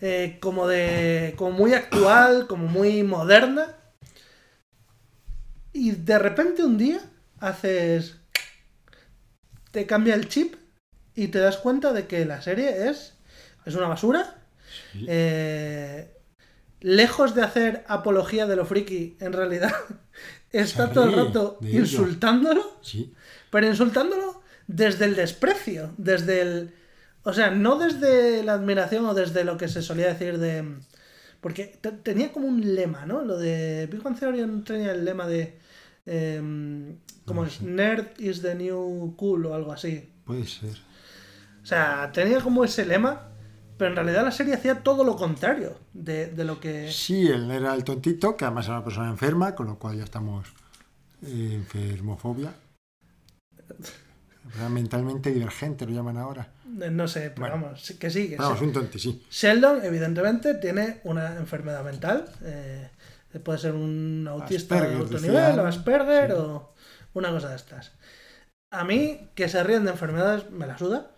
eh, como de... como muy actual, como muy moderna. Y de repente un día haces te cambia el chip y te das cuenta de que la serie es, es una basura. Eh, lejos de hacer apología de lo friki, en realidad está todo el rato insultándolo, Sí. pero insultándolo desde el desprecio, desde el... O sea, no desde la admiración o desde lo que se solía decir de... Porque te- tenía como un lema, ¿no? Lo de Big Bang Theory tenía el lema de... em, como es Nerd is the new cool o algo así. Puede ser. O sea, tenía como ese lema, pero en realidad la serie hacía todo lo contrario de, de lo que... Sí, él era el tontito, que además era una persona enferma, con lo cual ya estamos eh, enfermofobia. Mentalmente divergente, lo llaman ahora. No sé, pero Bueno. vamos, sí- que sí. que Vamos, sí. un tonti, sí. Sheldon, evidentemente, tiene una enfermedad mental. eh, puede ser un autista Asperger, de alto nivel, o Asperger, Sí. o una cosa de estas. A mí, que se ríen de enfermedades, me la suda.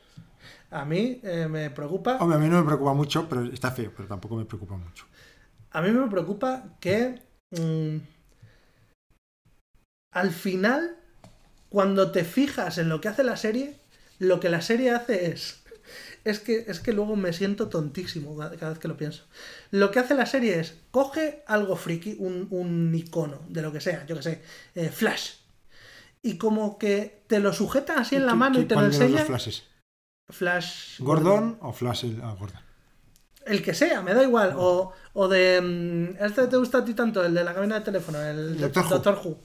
A mí eh, me preocupa. Hombre, a mí no me preocupa mucho, pero está feo, pero tampoco me preocupa mucho. A mí me preocupa que mm, al final, cuando te fijas en lo que hace la serie, lo que la serie hace es. Es que, es que luego me siento tontísimo cada vez que lo pienso. Lo que hace la serie es, coge algo friki, un, un icono, de lo que sea, yo que sé, eh, Flash. Y como que te lo sujeta así en la ¿Qué- mano y te lo los enseña. flashes? Flash. ¿Gordon o Flash el, ah, Gordon? El que sea, me da igual. O, o de. mm, Este te gusta a ti tanto, el de la cabina de teléfono, el Doctor. Doctor Who.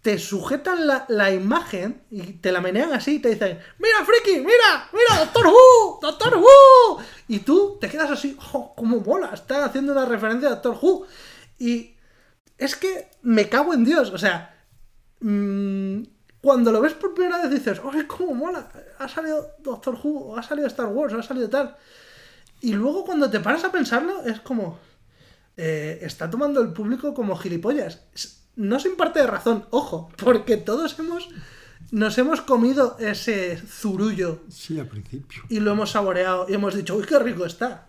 Te sujetan la, la imagen y te la menean así y te dicen: ¡Mira, friki! ¡Mira! ¡Mira, Doctor Who! ¡Doctor Who! Y tú te quedas así: ¡Oh, cómo mola! Está haciendo una referencia a Doctor Who. Y es que me cago en Dios. O sea, mm, cuando lo ves por primera vez dices: ¡ay, cómo mola! Ha salido Doctor Who, o ha salido Star Wars, o ha salido tal. Y luego cuando te paras a pensarlo, es como. eh, está tomando el público como gilipollas. No sin parte de razón, ojo, porque todos hemos. Nos hemos comido ese zurullo Sí, al principio. y lo hemos saboreado y hemos dicho, uy, qué rico está.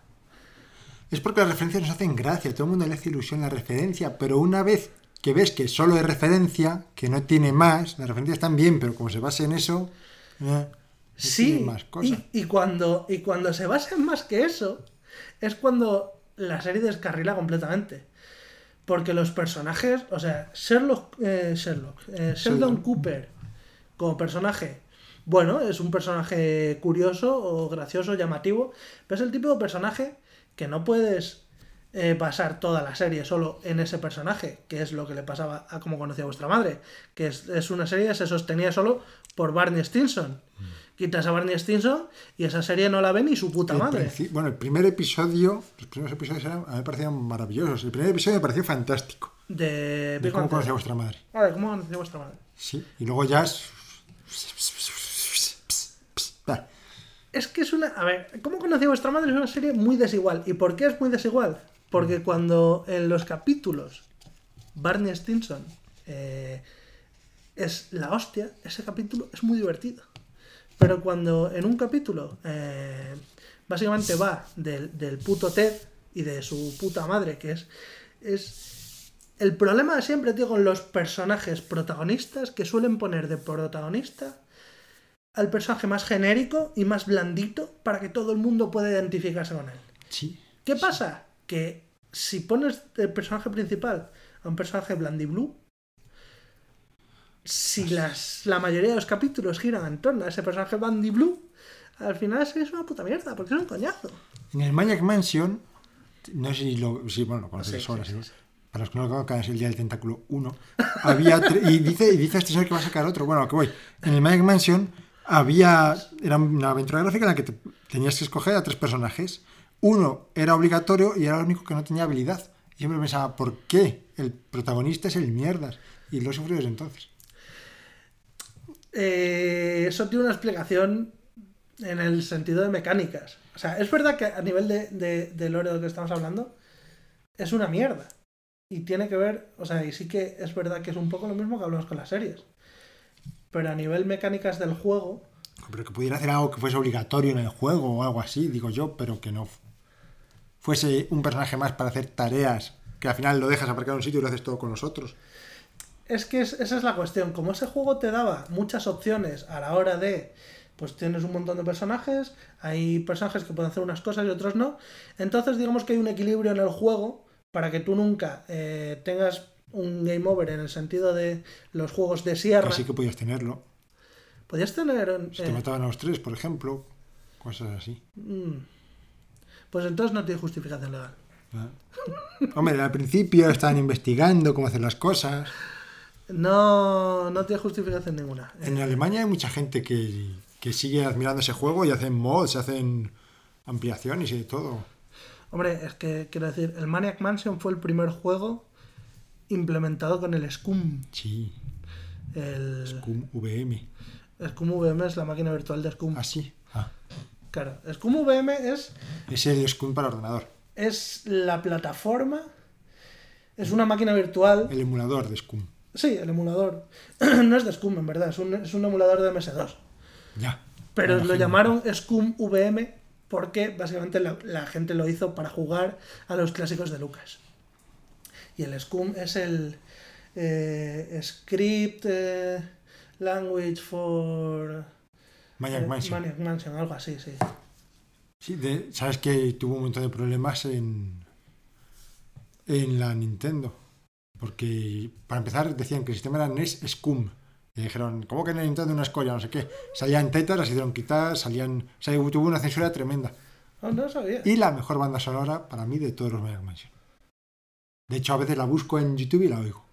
Es porque las referencias nos hacen gracia, todo el mundo le hace ilusión la referencia, pero una vez que ves que solo es referencia, que no tiene más, las referencias están bien, pero como se basa en eso, eh, Sí, tiene más cosas. y, y cuando, y cuando se basa en más que eso, es cuando la serie descarrila completamente. Porque los personajes, o sea, Sherlock, eh, Sherlock, eh, Sheldon. Cooper como personaje, bueno, es un personaje curioso o gracioso, llamativo, pero es el tipo de personaje que no puedes eh, basar toda la serie solo en ese personaje, que es lo que le pasaba a Cómo conocía a vuestra madre, que es, es una serie que se sostenía solo por Barney Stinson. Quitas a Barney Stinson y esa serie no la ve ni su puta El madre. Bueno, el primer episodio, los primeros episodios eran, a mí me parecían maravillosos. El primer episodio me pareció fantástico. De De Big cómo conocía vuestra madre. Vale, ¿cómo conocía a vuestra madre? Sí, y luego ya es... Es que es una. A ver, ¿cómo conocía vuestra madre? Es una serie muy desigual. ¿Y por qué es muy desigual? Porque cuando en los capítulos Barney Stinson eh, es la hostia, ese capítulo es muy divertido. Pero cuando en un capítulo eh, básicamente va del, del puto Ted y de su puta madre, que es, es el problema de siempre, tío, con los personajes protagonistas que suelen poner de protagonista al personaje más genérico y más blandito para que todo el mundo pueda identificarse con él. Sí. ¿Qué pasa? Que si pones el personaje principal a un personaje blandiblue, si las, la mayoría de los capítulos giran en torno a ese personaje blandiblue, al final es una puta mierda, porque es un coñazo. En el Maniac Mansion, no sé si lo. Sí, bueno, lo conoces Sí, sí. Para los que no lo conozcan, es el día del tentáculo 1. Había y dice, y dice este señor que va a sacar otro. Bueno, que voy. En el Maniac Mansion había. Era una aventura gráfica en la que te- tenías que escoger a tres personajes. Uno era obligatorio y era el único que no tenía habilidad. Y yo me pensaba, ¿por qué? El protagonista es el mierdas. Y lo he sufrido desde entonces. Eh, eso tiene una explicación en el sentido de mecánicas. O sea, es verdad que a nivel de, de, de lore de lo que estamos hablando, es una mierda. Y tiene que ver, o sea, y sí que es verdad que es un poco lo mismo que hablamos con las series. Pero a nivel mecánicas del juego, Pero que pudiera hacer algo que fuese obligatorio en el juego o algo así, digo yo, pero que no fuese un personaje más para hacer tareas, que al final lo dejas aparcado en un sitio y lo haces todo con los otros. Es que es- esa es la cuestión. Como ese juego te daba muchas opciones a la hora de. Pues tienes un montón de personajes, hay personajes que pueden hacer unas cosas y otros no. Entonces, digamos que hay un equilibrio en el juego para que tú nunca eh, tengas un game over en el sentido de los juegos de sierra. Así que podías tenerlo. Podías tener. Si te eh, mataban a los tres, por ejemplo, cosas así. mm, pues entonces no tiene justificación legal. ¿eh? Hombre, al principio estaban investigando cómo hacer las cosas. No, no tiene justificación ninguna. En Alemania hay mucha gente que, que sigue admirando ese juego y hacen mods, hacen ampliaciones y de todo. Hombre, es que quiero decir, el Maniac Mansion fue el primer juego implementado con el Scum. Sí, El Scum VM. Scum VM es la máquina virtual de Scum. Así. Ah, Claro, Scum VM es, es el Scum para ordenador. es la plataforma, es una máquina virtual. El emulador de Scum. Sí, el emulador. no es de Scum, en verdad, es un, es un emulador de MS2. Ya. Pero lo llamaron Scum VM porque básicamente la, la gente lo hizo para jugar a los clásicos de Lucas. Y el Scum es el eh, Script eh, Language for Maniac Mansion. Maniac Mansion, algo así, sí. Sí, de- sabes que tuvo un montón de problemas en, en la Nintendo. Porque, para empezar, decían que el sistema era NES Scum. Y dijeron, ¿cómo que en la Nintendo una escoria? No sé qué. Salían tetas, las hicieron quitar, salían... O sea, tuvo una censura tremenda. No, no sabía. Y la mejor banda sonora, para mí, de todos los Maniac Mansion. De hecho, a veces la busco en YouTube y la oigo.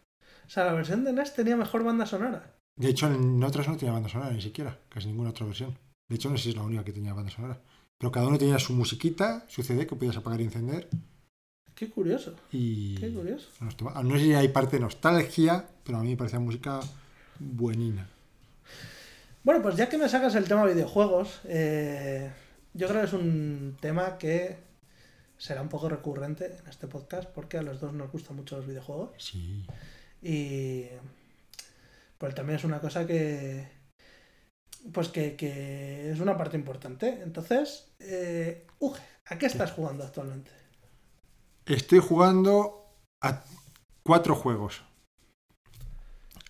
O sea, la versión de NES tenía mejor banda sonora. De hecho, en otras no tenía banda sonora, ni siquiera. Casi ninguna otra versión. De hecho, no sé si es la única que tenía banda sonora. Pero cada uno tenía su musiquita, su CD que podías apagar y encender. Qué curioso, Y... qué curioso. No, sé si hay parte de nostalgia, pero a mí me parecía música buenina. Bueno, pues ya que me sacas el tema videojuegos, eh, yo creo que es un tema que será un poco recurrente en este podcast porque a los dos nos gustan mucho los videojuegos Sí. y pues también es una cosa que pues que, que es una parte importante. Entonces, eh, Uge, ¿a qué estás jugando actualmente? Estoy jugando a cuatro juegos.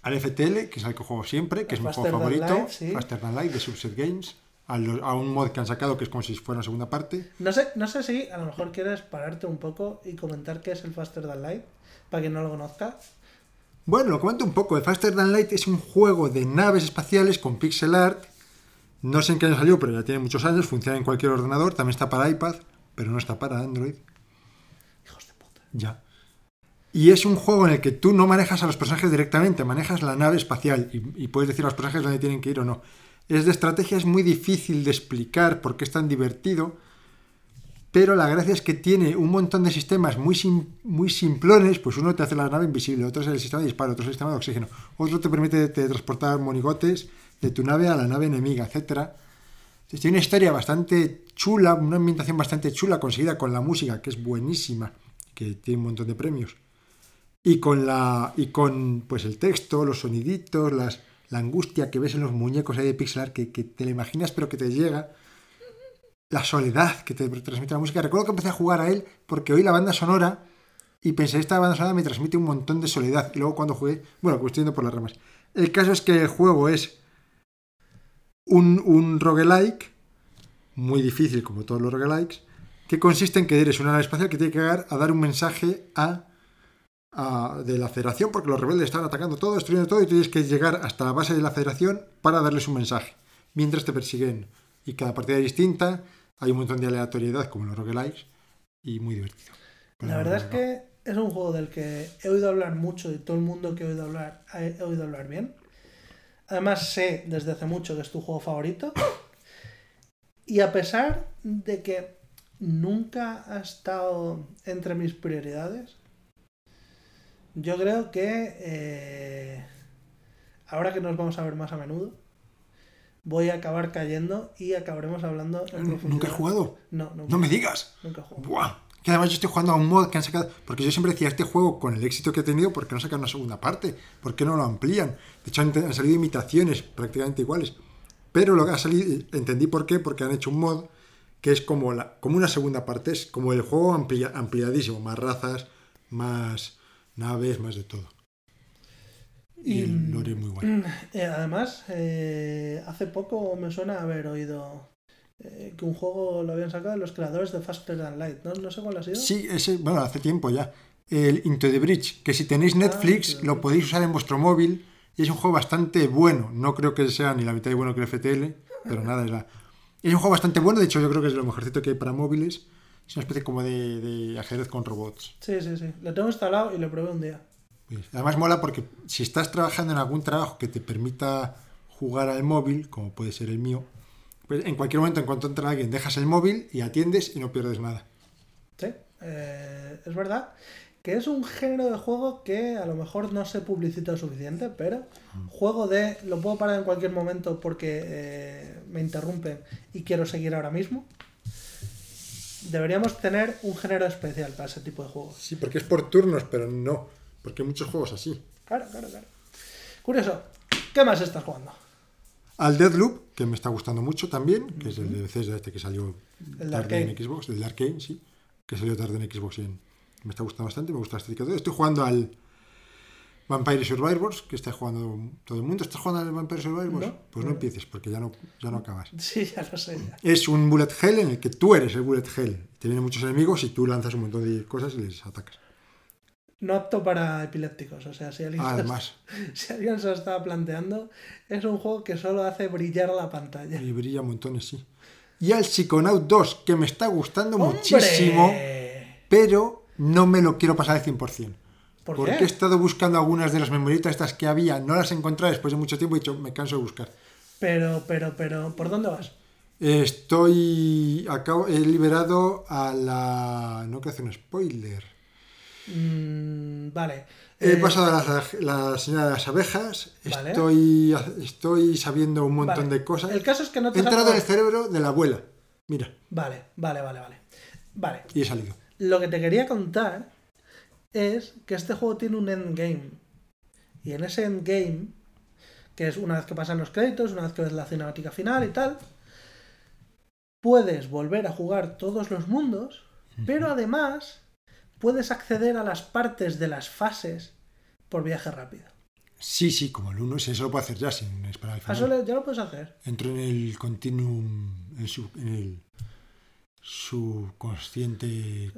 Al FTL, que es el que juego siempre, que es mi juego favorito. Light, sí. Faster Than Light de Subset Games. A, lo- a un mod que han sacado que es como si fuera una segunda parte. No sé, no sé si a lo mejor quieres pararte un poco y comentar qué es el Faster Than Light, para quien no lo conozca. Bueno, lo comento un poco. El Faster Than Light es un juego de naves espaciales con pixel art. No sé en qué año salió, pero ya tiene muchos años. Funciona en cualquier ordenador. También está para iPad, pero no está para Android. Hijos de puta. Ya. Y es un juego en el que tú no manejas a los personajes directamente, manejas la nave espacial y, y puedes decir a los personajes dónde tienen que ir o no. Es de estrategia, es muy difícil de explicar por qué es tan divertido, pero la gracia es que tiene un montón de sistemas muy, sim- muy simplones, pues uno te hace la nave invisible, otro es el sistema de disparo, otro es el sistema de oxígeno, otro te permite transportar monigotes de tu nave a la nave enemiga. Entonces, Tiene una historia bastante chula, una ambientación bastante chula conseguida con la música, que es buenísima que tiene un montón de premios. Y con la. Y con pues el texto, los soniditos, la angustia que ves en los muñecos ahí de pixel art, que, que te la imaginas pero que te llega. La soledad que te transmite la música. Recuerdo que empecé a jugar a él porque oí la banda sonora y pensé, esta banda sonora me transmite un montón de soledad. Y luego cuando jugué, bueno, pues estoy yendo por las ramas. El caso es que el juego es un, un roguelike, muy difícil como todos los roguelikes, que consiste en que eres una nave espacial que tiene que llegar a dar un mensaje a, a- de la federación, porque los rebeldes están atacando todo, destruyendo todo, y tienes que llegar hasta la base de la federación para darles un mensaje, mientras te persiguen. Y cada partida es distinta, hay un montón de aleatoriedad como los roguelikes, y muy divertido. Pero La verdad es no. que es un juego del que he oído hablar mucho y todo el mundo que he oído hablar he oído hablar bien. Además sé desde hace mucho que es tu juego favorito. Y a pesar de que nunca ha estado entre mis prioridades, yo creo que eh, ahora que nos vamos a ver más a menudo, voy a acabar cayendo y acabaremos hablando en. ¿Nunca he jugado? No, nunca, No me digas. nunca he jugado. ¡Buah! Que además yo estoy jugando a un mod que han sacado. Porque yo siempre decía, este juego, con el éxito que ha tenido, ¿por qué no sacan una segunda parte? ¿Por qué no lo amplían? De hecho, han, han salido imitaciones prácticamente iguales. Pero lo que ha salido, entendí por qué, porque han hecho un mod que es como, la, como una segunda parte, es como el juego amplia- ampliadísimo, más razas, más naves, más de todo. Y el lore muy bueno. Eh, además, eh, hace poco me suena haber oído eh, que un juego lo habían sacado los creadores de Faster Than Light. No, no sé cuál ha sido. Sí, ese, bueno, hace tiempo ya. El Into the Bridge, que si tenéis Netflix Into the lo podéis usar en vuestro móvil y es un juego bastante bueno. No creo que sea ni la mitad de bueno que el FTL, pero nada, es, la- es un juego bastante bueno. De hecho, yo creo que es lo mejorcito que hay para móviles. Es una especie como de, de ajedrez con robots. Sí, sí, sí. Lo tengo instalado y lo probé un día. Además mola porque si estás trabajando en algún trabajo que te permita jugar al móvil, como puede ser el mío, pues en cualquier momento en cuanto entra alguien dejas el móvil y atiendes y no pierdes nada. Sí, eh, es verdad que es un género de juego que a lo mejor no se publicita suficiente, pero juego de lo puedo parar en cualquier momento porque eh, me interrumpen y quiero seguir ahora mismo. Deberíamos tener un género especial para ese tipo de juegos. Sí, porque es por turnos, pero no, porque hay muchos juegos así. Claro, claro, claro. Curioso, ¿qué más estás jugando? Al Deadloop, que me está gustando mucho también, que es el de Bethesda este que salió El tarde en Arcane. Xbox, el de Arkane, sí, que salió tarde en Xbox y en- me está gustando bastante, me gusta la estética. Estoy jugando al Vampire Survivors, que está jugando todo el mundo. ¿Estás jugando al Vampire Survivors? No. pues no empieces, porque ya no, ya no acabas. Sí, ya lo sé. ya. Es un bullet hell en el que tú eres el bullet hell. Te vienen muchos enemigos y tú lanzas un montón de cosas y les atacas. No apto para epilépticos, o sea, si alguien, Ah, se- además, si alguien se lo estaba planteando, es un juego que solo hace brillar la pantalla. y brilla montones, sí. Y al Psychonaut 2, que me está gustando ¡Hombre! muchísimo, pero no me lo quiero pasar al 100%. ¿Por porque qué? he estado buscando algunas de las memoritas estas que había, no las he encontrado después de mucho tiempo y he dicho, me canso de buscar. Pero, pero, pero, ¿por dónde vas? Estoy. Acabo, he liberado a la. No quiero hacer un spoiler. Mm, vale. He Eh, pasado a la, la señora de las abejas. Vale. Estoy, estoy sabiendo un montón vale. de cosas. El caso es que no te He entrado en el cerebro de la abuela. Mira, Vale, vale, vale, vale. Vale. y he salido. Lo que te quería contar es que este juego tiene un endgame. Y en ese endgame, que es una vez que pasan los créditos, una vez que ves la cinemática final y tal, puedes volver a jugar todos los mundos, pero además puedes acceder a las partes de las fases por viaje rápido. Sí, sí, como el 1, eso lo puedo hacer ya sin esperar al Ah, Eso final. le- ya lo puedes hacer. Entro en el continuum. En, su, en el subconsciente.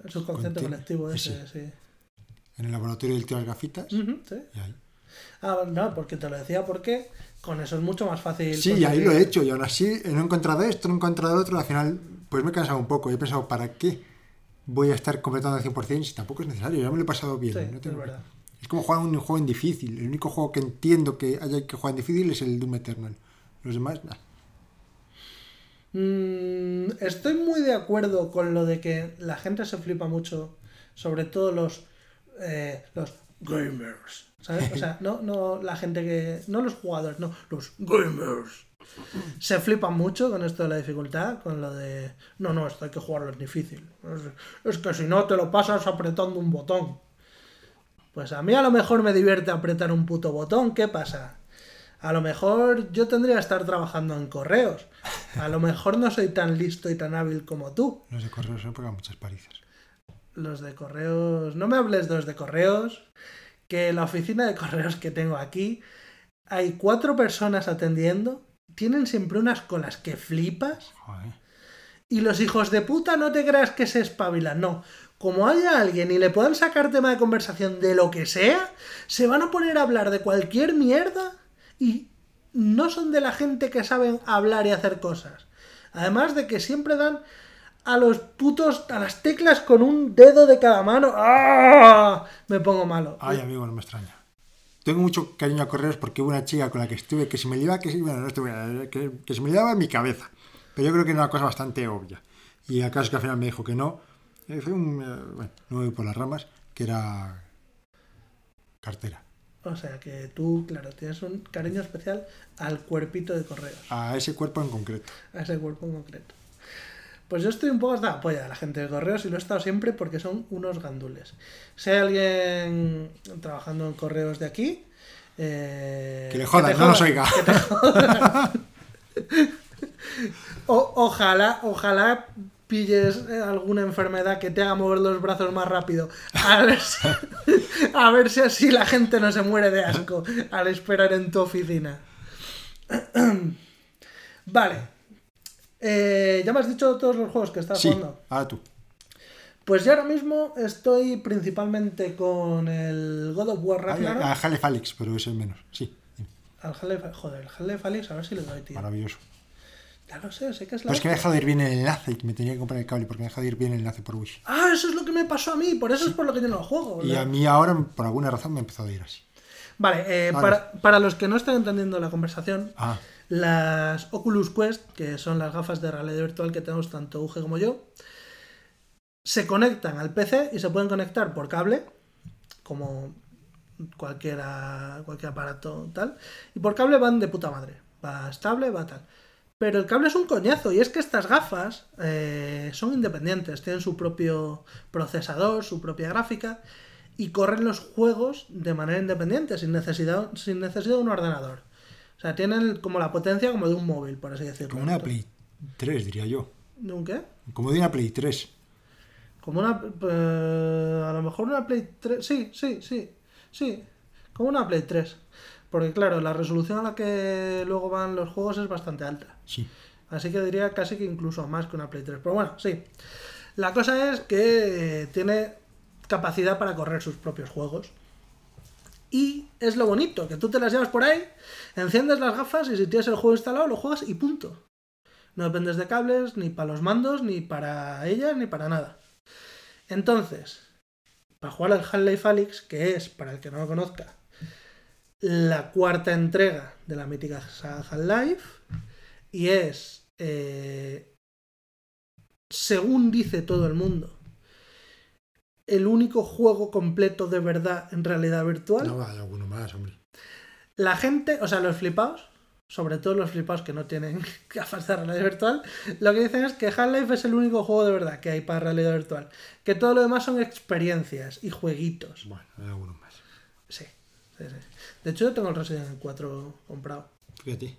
El subconsciente colectivo ese, ese, sí. En el laboratorio del tío de las gafitas. Sí. y ahí. Ah, no, porque te lo decía porque con eso es mucho más fácil. Sí, y ahí lo he hecho y aún así no he encontrado esto, no he encontrado otro, al final pues me he cansado un poco y he pensado, ¿para qué voy a estar completando al 100% si tampoco es necesario? Ya me lo he pasado bien. Sí, no es tengo- es como jugar un juego en difícil. El único juego que entiendo que haya que jugar en difícil es el Doom Eternal. Los demás, nah. Mm, estoy muy de acuerdo con lo de que la gente se flipa mucho, sobre todo los, eh, los gamers. ¿Sabes? O sea, no, no la gente que. No los jugadores, no, los gamers. Se flipan mucho con esto de la dificultad, con lo de, no, no, esto hay que jugarlo en difícil. Es, es que si no te lo pasas apretando un botón. Pues a mí a lo mejor me divierte apretar un puto botón, ¿qué pasa? A lo mejor yo tendría que estar trabajando en correos. A lo mejor no soy tan listo y tan hábil como tú. Los de correos se pegan muchas palizas. Los de correos. No me hables de los de correos. Que la oficina de correos que tengo aquí. Hay cuatro personas atendiendo. Tienen siempre unas colas que flipas. Joder. Y los hijos de puta no te creas que se espabilan. No. Como haya alguien y le puedan sacar tema de conversación de lo que sea, se van a poner a hablar de cualquier mierda y no son de la gente que saben hablar y hacer cosas. Además de que siempre dan a los putos, a las teclas con un dedo de cada mano. ¡Ah! Me pongo malo. Ay, amigo, no me extraña. Tengo mucho cariño a correos porque hubo una chica con la que estuve que se me liaba, que, bueno, no que, se me liaba en mi cabeza. Pero yo creo que era una cosa bastante obvia. Y el caso es que al final me dijo que no. Eh, Fue un, eh, bueno, no me voy por las ramas, que era cartera. O sea que tú, claro, tienes un cariño especial al cuerpito de correos. A ese cuerpo en concreto. a ese cuerpo en concreto. Pues yo estoy un poco hasta la polla de la gente de correos y lo he estado siempre porque son unos gandules. Si hay alguien trabajando en correos de aquí, eh, Que le jodan, te no nos oiga. que te jodan. O- ojalá, ojalá pilles alguna enfermedad que te haga mover los brazos más rápido. A ver si, a ver si así la gente no se muere de asco al esperar en tu oficina. Vale. Eh, ya me has dicho todos los juegos que estás Sí, jugando. ahora tú. Pues yo ahora mismo estoy principalmente con el God of War Ragnarok. A Jale Falix, pero ese es menos. Sí, Al Half-Life, joder, el Alyx, a ver si le doy, tío. maravilloso. Ya lo sé, sé que es la Pero es que me ha hostia. dejado de ir bien el enlace y me tenía que comprar el cable porque me ha dejado de ir bien el enlace por Wish. Ah, eso es lo que me pasó a mí, por eso es por lo que yo no lo juego. Y a mí ahora, por alguna razón, me ha empezado a ir así. Vale, eh. Para, para los que no estén entendiendo la conversación, Ah, las Oculus Quest, que son las gafas de realidad virtual que tenemos tanto Uge como yo, se conectan al PC y se pueden conectar por cable, como cualquiera, cualquier aparato tal, y por cable van de puta madre, va estable, va tal. Pero el cable es un coñazo, y es que estas gafas eh, son independientes, tienen su propio procesador, su propia gráfica, y corren los juegos de manera independiente, sin necesidad, sin necesidad de un ordenador. O sea, tienen como la potencia como de un móvil, por así decirlo. como una Play 3, diría yo. ¿De un qué? Como de una Play 3. Como una... eh, a lo mejor una Play 3... Sí, sí, sí. Sí. Como una Play 3. Porque claro, la resolución a la que luego van los juegos es bastante alta. Sí. Así que diría casi que incluso más que una Play 3. Pero bueno, sí. La cosa es que eh, tiene capacidad para correr sus propios juegos. Y es lo bonito, que tú te las llevas por ahí, enciendes las gafas y si tienes el juego instalado lo juegas y punto. No dependes de cables, ni para los mandos, ni para ellas, ni para nada. Entonces, para jugar al Half-Life Alyx, que es, para el que no lo conozca, la cuarta entrega de la mítica saga Half-Life, y es, eh, según dice todo el mundo, el único juego completo de verdad en realidad virtual. No, hay alguno más, hombre. La gente, o sea, los flipados, sobre todo los flipados que no tienen gafas de realidad virtual, lo que dicen es que Half-Life es el único juego de verdad que hay para realidad virtual. Que todo lo demás son experiencias y jueguitos. Bueno, hay alguno más. Sí, sí, sí. De hecho, yo tengo el Resident Evil 4 comprado. Fíjate.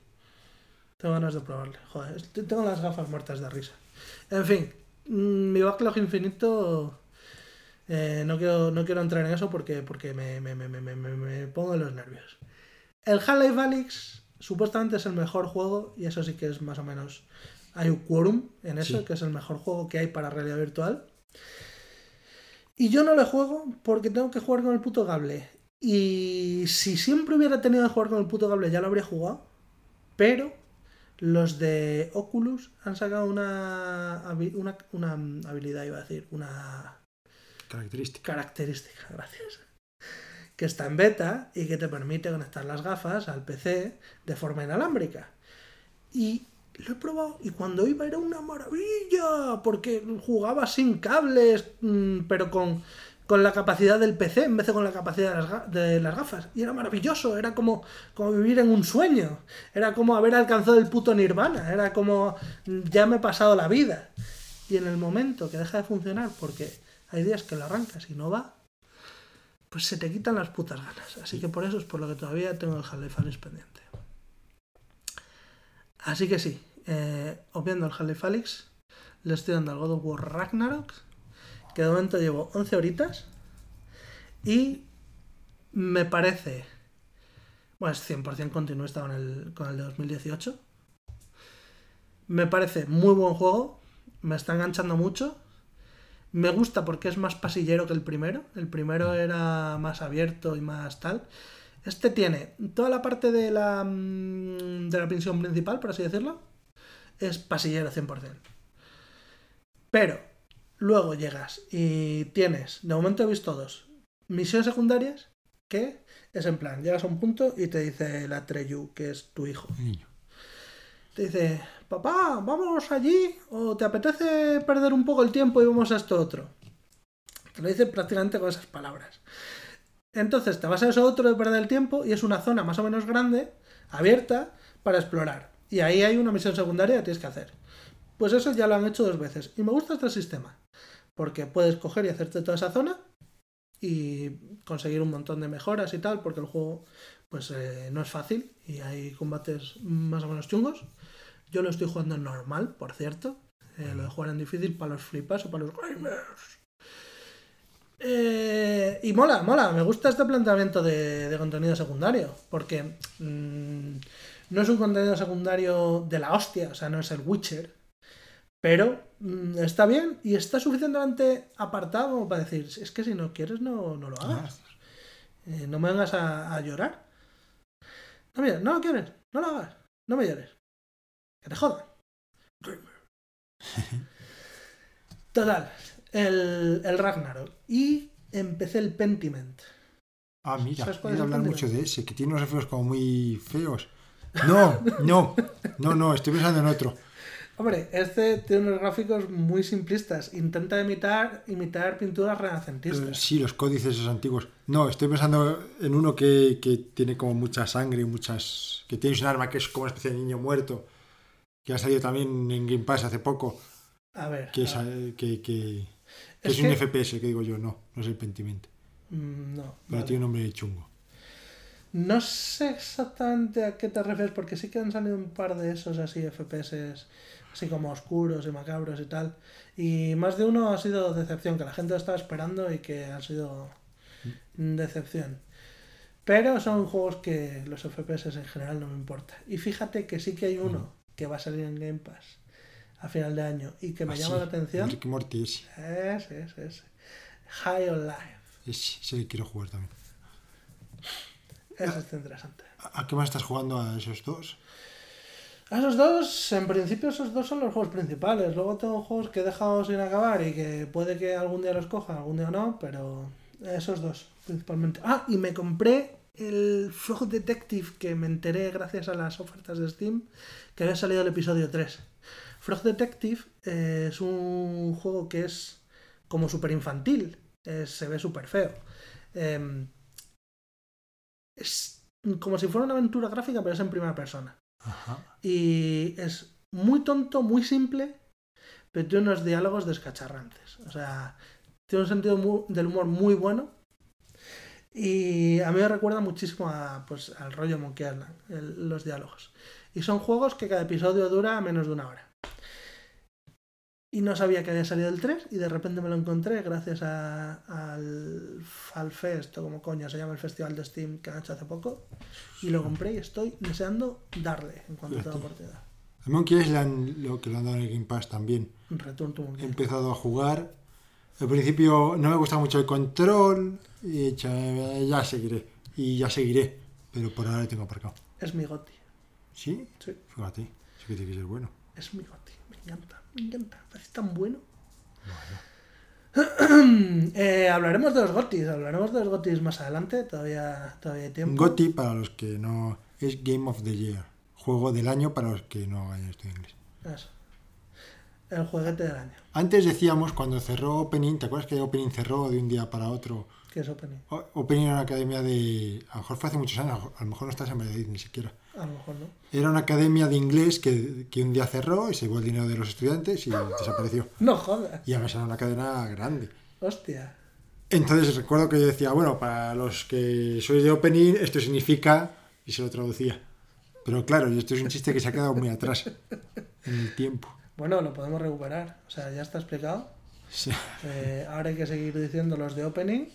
Tengo ganas de probarle. Joder, tengo las gafas muertas de risa. En fin, mm, mi backlog infinito. eh, no, quiero, no quiero entrar en eso porque, porque me, me, me, me, pongo en los nervios. El Half-Life Alyx supuestamente es el mejor juego, y eso sí que es más o menos. Hay un quórum en eso, Sí. que es el mejor juego que hay para realidad virtual. Y yo no le juego porque tengo que jugar con el puto cable. Y si siempre hubiera tenido que jugar con el puto cable, ya lo habría jugado. Pero los de Oculus han sacado una, una habilidad, iba a decir, una Característica. característica, gracias. Que está en beta y que te permite conectar las gafas al PC de forma inalámbrica. Y lo he probado y cuando iba era una maravilla, porque jugaba sin cables, mm, pero con con la capacidad del PC en vez de con la capacidad de las, de las gafas. Y era maravilloso, era como, como vivir en un sueño. Era como haber alcanzado el puto nirvana. Era como ya me he pasado la vida. Y en el momento que deja de funcionar, porque hay días que lo arrancas y no va, pues se te quitan las putas ganas. Así que por eso es por lo que todavía tengo el Half-Life Alyx pendiente. Así que sí, eh, obviando el Half-Life Alyx, le estoy dando al God of War Ragnarok, que de momento llevo 11 horitas, y me parece, bueno, es 100% continuista con el, con el de 2018, me parece muy buen juego, me está enganchando mucho, me gusta porque es más pasillero que el primero, el primero era más abierto y más tal. Este tiene toda la parte de la, mm, de la prisión principal, por así decirlo, es pasillero 100%. Pero luego llegas y tienes, de momento he visto dos, misiones secundarias que es en plan, llegas a un punto y te dice la Treyu, que es tu hijo. Niño. Te dice, papá, vamos allí, o te apetece perder un poco el tiempo y vamos a esto otro. Te lo dice prácticamente con esas palabras. Entonces te vas a eso otro de perder el tiempo y es una zona más o menos grande, abierta, para explorar. Y ahí hay una misión secundaria que tienes que hacer. Pues eso ya lo han hecho dos veces. Y me gusta este sistema. Porque puedes coger y hacerte toda esa zona y conseguir un montón de mejoras y tal, porque el juego pues eh, no es fácil y hay combates más o menos chungos. Yo lo estoy jugando en normal, por cierto. Eh, lo de jugar en difícil para los flipas o para los gamers. Eh, y mola, mola, me gusta este planteamiento de, contenido secundario, porque mm, no es un contenido secundario de la hostia, o sea, no es el Witcher, pero mm, está bien y está suficientemente apartado para decir, es que si no quieres no, no lo hagas. Eh, no me vengas a, a llorar. No, mira, no lo quieres, no lo hagas, no me llores. Que te jodan. Total, el, el Ragnarok. Y empecé el Pentiment. Ah, mira, ¿Sabes he cuál es oído el hablar mucho de ese, que tiene unos efectos como muy feos. No, no, no, no, estoy pensando en otro. Hombre, este tiene unos gráficos muy simplistas. Intenta imitar, imitar pinturas renacentistas. Sí, los códices esos antiguos. No, estoy pensando en uno que, que tiene como mucha sangre, muchas. que tienes un arma que es como una especie de niño muerto, que ha salido también en Game Pass hace poco, A ver. que es, ver. que, que- Es es, un FPS, que digo yo, no, no es el Pentiment, Mm, No. pero vale. tiene un nombre chungo. No sé exactamente a qué te refieres, porque sí que han salido un par de esos así FPS, así como oscuros y macabros y tal. Y más de uno ha sido decepción, que la gente lo estaba esperando y que ha sido decepción. Pero son juegos que los FPS en general no me importa. Y fíjate que sí que hay uno que va a salir en Game Pass a final de año y que me Ah, llama sí, la atención. Rick y Morty, ese, Ese, ese, ese. High on Life. ese, ese que quiero jugar también. Ese está interesante. ¿A a qué más estás jugando a esos dos? A esos dos, en principio esos dos son los juegos principales. Luego tengo juegos que he dejado sin acabar y que puede que algún día los coja, algún día no, pero esos dos principalmente. Ah, y me compré el Frog Detective que me enteré gracias a las ofertas de Steam que había salido el episodio 3. Frog Detective eh, es un juego que es como súper infantil, eh, se ve súper feo. Em, es como si fuera una aventura gráfica, pero es en primera persona. Ajá. Y es muy tonto, muy simple, pero tiene unos diálogos descacharrantes. O sea, tiene un sentido del humor muy bueno. Y a mí me recuerda muchísimo a, pues, al rollo Monkey Island, el- los diálogos. Y son juegos que cada episodio dura menos de una hora. Y no sabía que había salido el 3 y de repente me lo encontré gracias a- al Falfest, o como coño se llama el festival de Steam que han hecho hace poco. Y lo compré y estoy deseando darle en cuanto tenga oportunidad. A Monkey Island, lo que lo han dado en el Game Pass también. Return to He Monkey. empezado a jugar. Al principio no me gustaba mucho el control. Y he dicho, "Eh, ya seguiré. Y ya seguiré. Pero por ahora lo tengo aparcado. Es mi goti. ¿Sí? Sí, Fíjate. Sí que tiene que ser bueno. es mi goti. Me encanta, me encanta. Parece tan bueno. Eh, hablaremos de los gotis, hablaremos de los gotis más adelante. Todavía, todavía hay tiempo. GOTY, para los que no... Es Game of the Year. Juego del año para los que no hayan estudiado inglés. Eso. El juguete del año. Antes decíamos, cuando cerró Opening, ¿te acuerdas que Opening cerró de un día para otro? ¿Qué es Opening? O- Opening era una academia de... A lo mejor fue hace muchos años, a lo mejor no estás en Valladolid ni siquiera. A lo mejor no. Era una academia de inglés que, que un día cerró y se llevó el dinero de los estudiantes y desapareció. No jodas. Y además era una cadena grande. Hostia. Entonces recuerdo que yo decía, bueno, para los que sois de Opening, esto significa... Y se lo traducía. Pero claro, esto es un chiste que se ha quedado muy atrás en el tiempo. Bueno, lo podemos recuperar. O sea, ya está explicado. Sí. Eh, ahora hay que seguir diciendo los de opening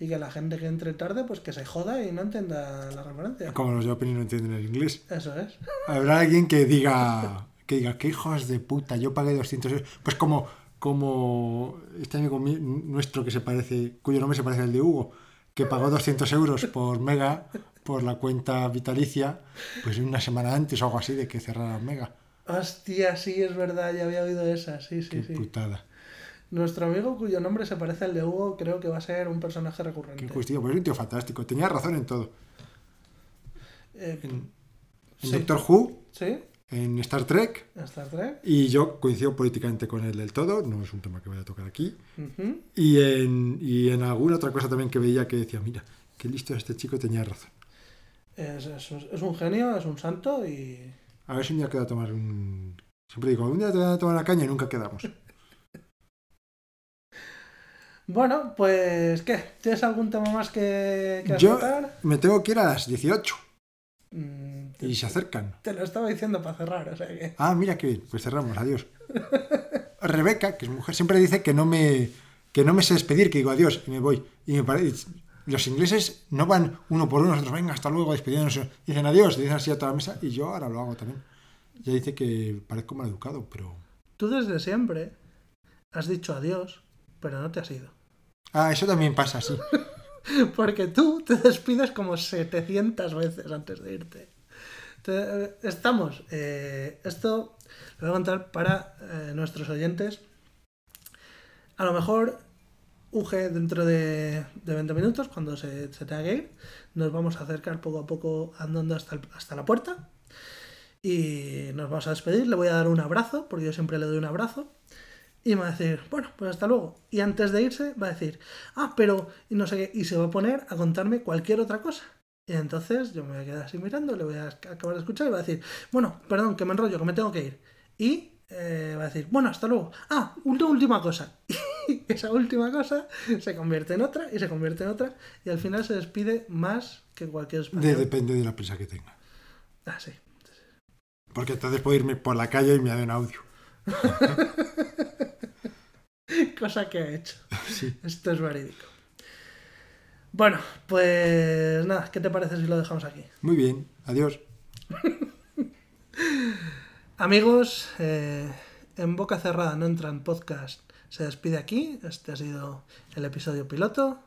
y que la gente que entre tarde, pues que se joda y no entienda la referencia. Como los de Opening no entienden el inglés. Eso es. Habrá alguien que diga, que diga, qué hijos de puta, yo pagué 200 euros. Pues como, como este amigo mi- nuestro que se parece, cuyo nombre se parece al de Hugo, que pagó 200 euros por Mega, por la cuenta vitalicia, pues una semana antes o algo así de que cerrara Mega. Hostia, sí, es verdad, ya había oído esa. Sí, sí, Qué sí. putada. Nuestro amigo cuyo nombre se parece al de Hugo, creo que va a ser un personaje Qué recurrente. injusticia, pues es un tío fantástico. Tenía razón en todo. Eh, En, en Sí. Doctor Who, sí, en Star Trek, Star Trek. y yo coincido políticamente con él del todo, no es un tema que voy a tocar aquí. Y en, y en alguna otra cosa también que veía que decía, mira, qué listo este chico, tenía razón. Es, es- es un genio, es un santo y. A ver si un día queda a tomar un... Siempre digo, un día te voy a tomar una caña y nunca quedamos. Bueno, pues, ¿qué? ¿Tienes algún tema más que, que Yo me tengo que ir a las 18 Mm, te, y se acercan. te lo estaba diciendo para cerrar, o sea que. Ah, mira qué bien, pues cerramos, adiós. Rebeca, que es mujer, siempre dice que no me, que no me sé despedir, que digo adiós y me voy. Y me parece... Los ingleses no van uno por uno, nosotros venga, hasta luego, despidiéndonos. Dicen adiós, dicen así a toda la mesa y yo ahora lo hago también. Ya dice que parezco mal educado, pero... Tú desde siempre has dicho adiós, pero no te has ido. Ah, eso también pasa, sí. Porque tú te despides como 700 veces antes de irte. Te- eh, estamos. eh, esto lo voy a contar para eh, nuestros oyentes. A lo mejor, UG, dentro de, de 20 minutos, cuando se, se tenga que ir, nos vamos a acercar poco a poco andando hasta, el- hasta la puerta. Y nos vamos a despedir. Le voy a dar un abrazo, porque yo siempre le doy un abrazo. Y me va a decir, bueno, pues hasta luego. Y antes de irse va a decir, ah, pero y no sé qué. Y se va a poner a contarme cualquier otra cosa. Y entonces yo me voy a quedar así mirando, le voy a acabar de escuchar y va a decir, bueno, perdón, que me enrollo, que me tengo que ir. Y eh, va a decir, bueno, hasta luego. Ah, una última cosa. Y esa última cosa se convierte en otra y se convierte en otra. Y al final se despide más que cualquier español. depende de la prisa que tenga. Ah, sí. Porque entonces puedo irme por la calle y me un audio. Cosa que ha hecho. Sí. Esto es verídico. Bueno, pues nada, ¿qué te parece si lo dejamos aquí? Muy bien, adiós. Amigos, eh, en boca cerrada no entran podcast. Se despide aquí. Este ha sido el episodio piloto.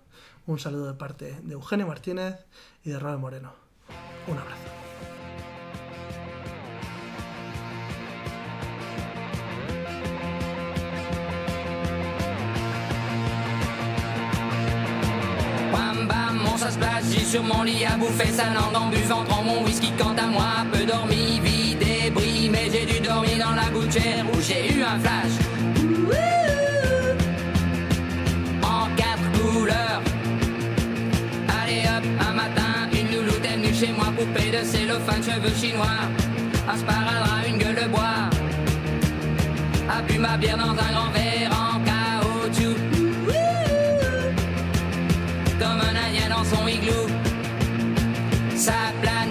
Un saludo de parte de Eugenio Martínez y de Robert Moreno. Un abrazo. J'ai sur mon lit à bouffer sa langue en buvant prends mon whisky quant à moi, peu dormi, vie débris, mais j'ai dû dormir dans la gouttière où j'ai eu un flash. En quatre couleurs. Allez hop, un matin, une louloute est venue chez moi, poupée de cellophane, cheveux chinois, un sparadrap, une gueule de bois. A bu ma bière dans un grand verre sight blind.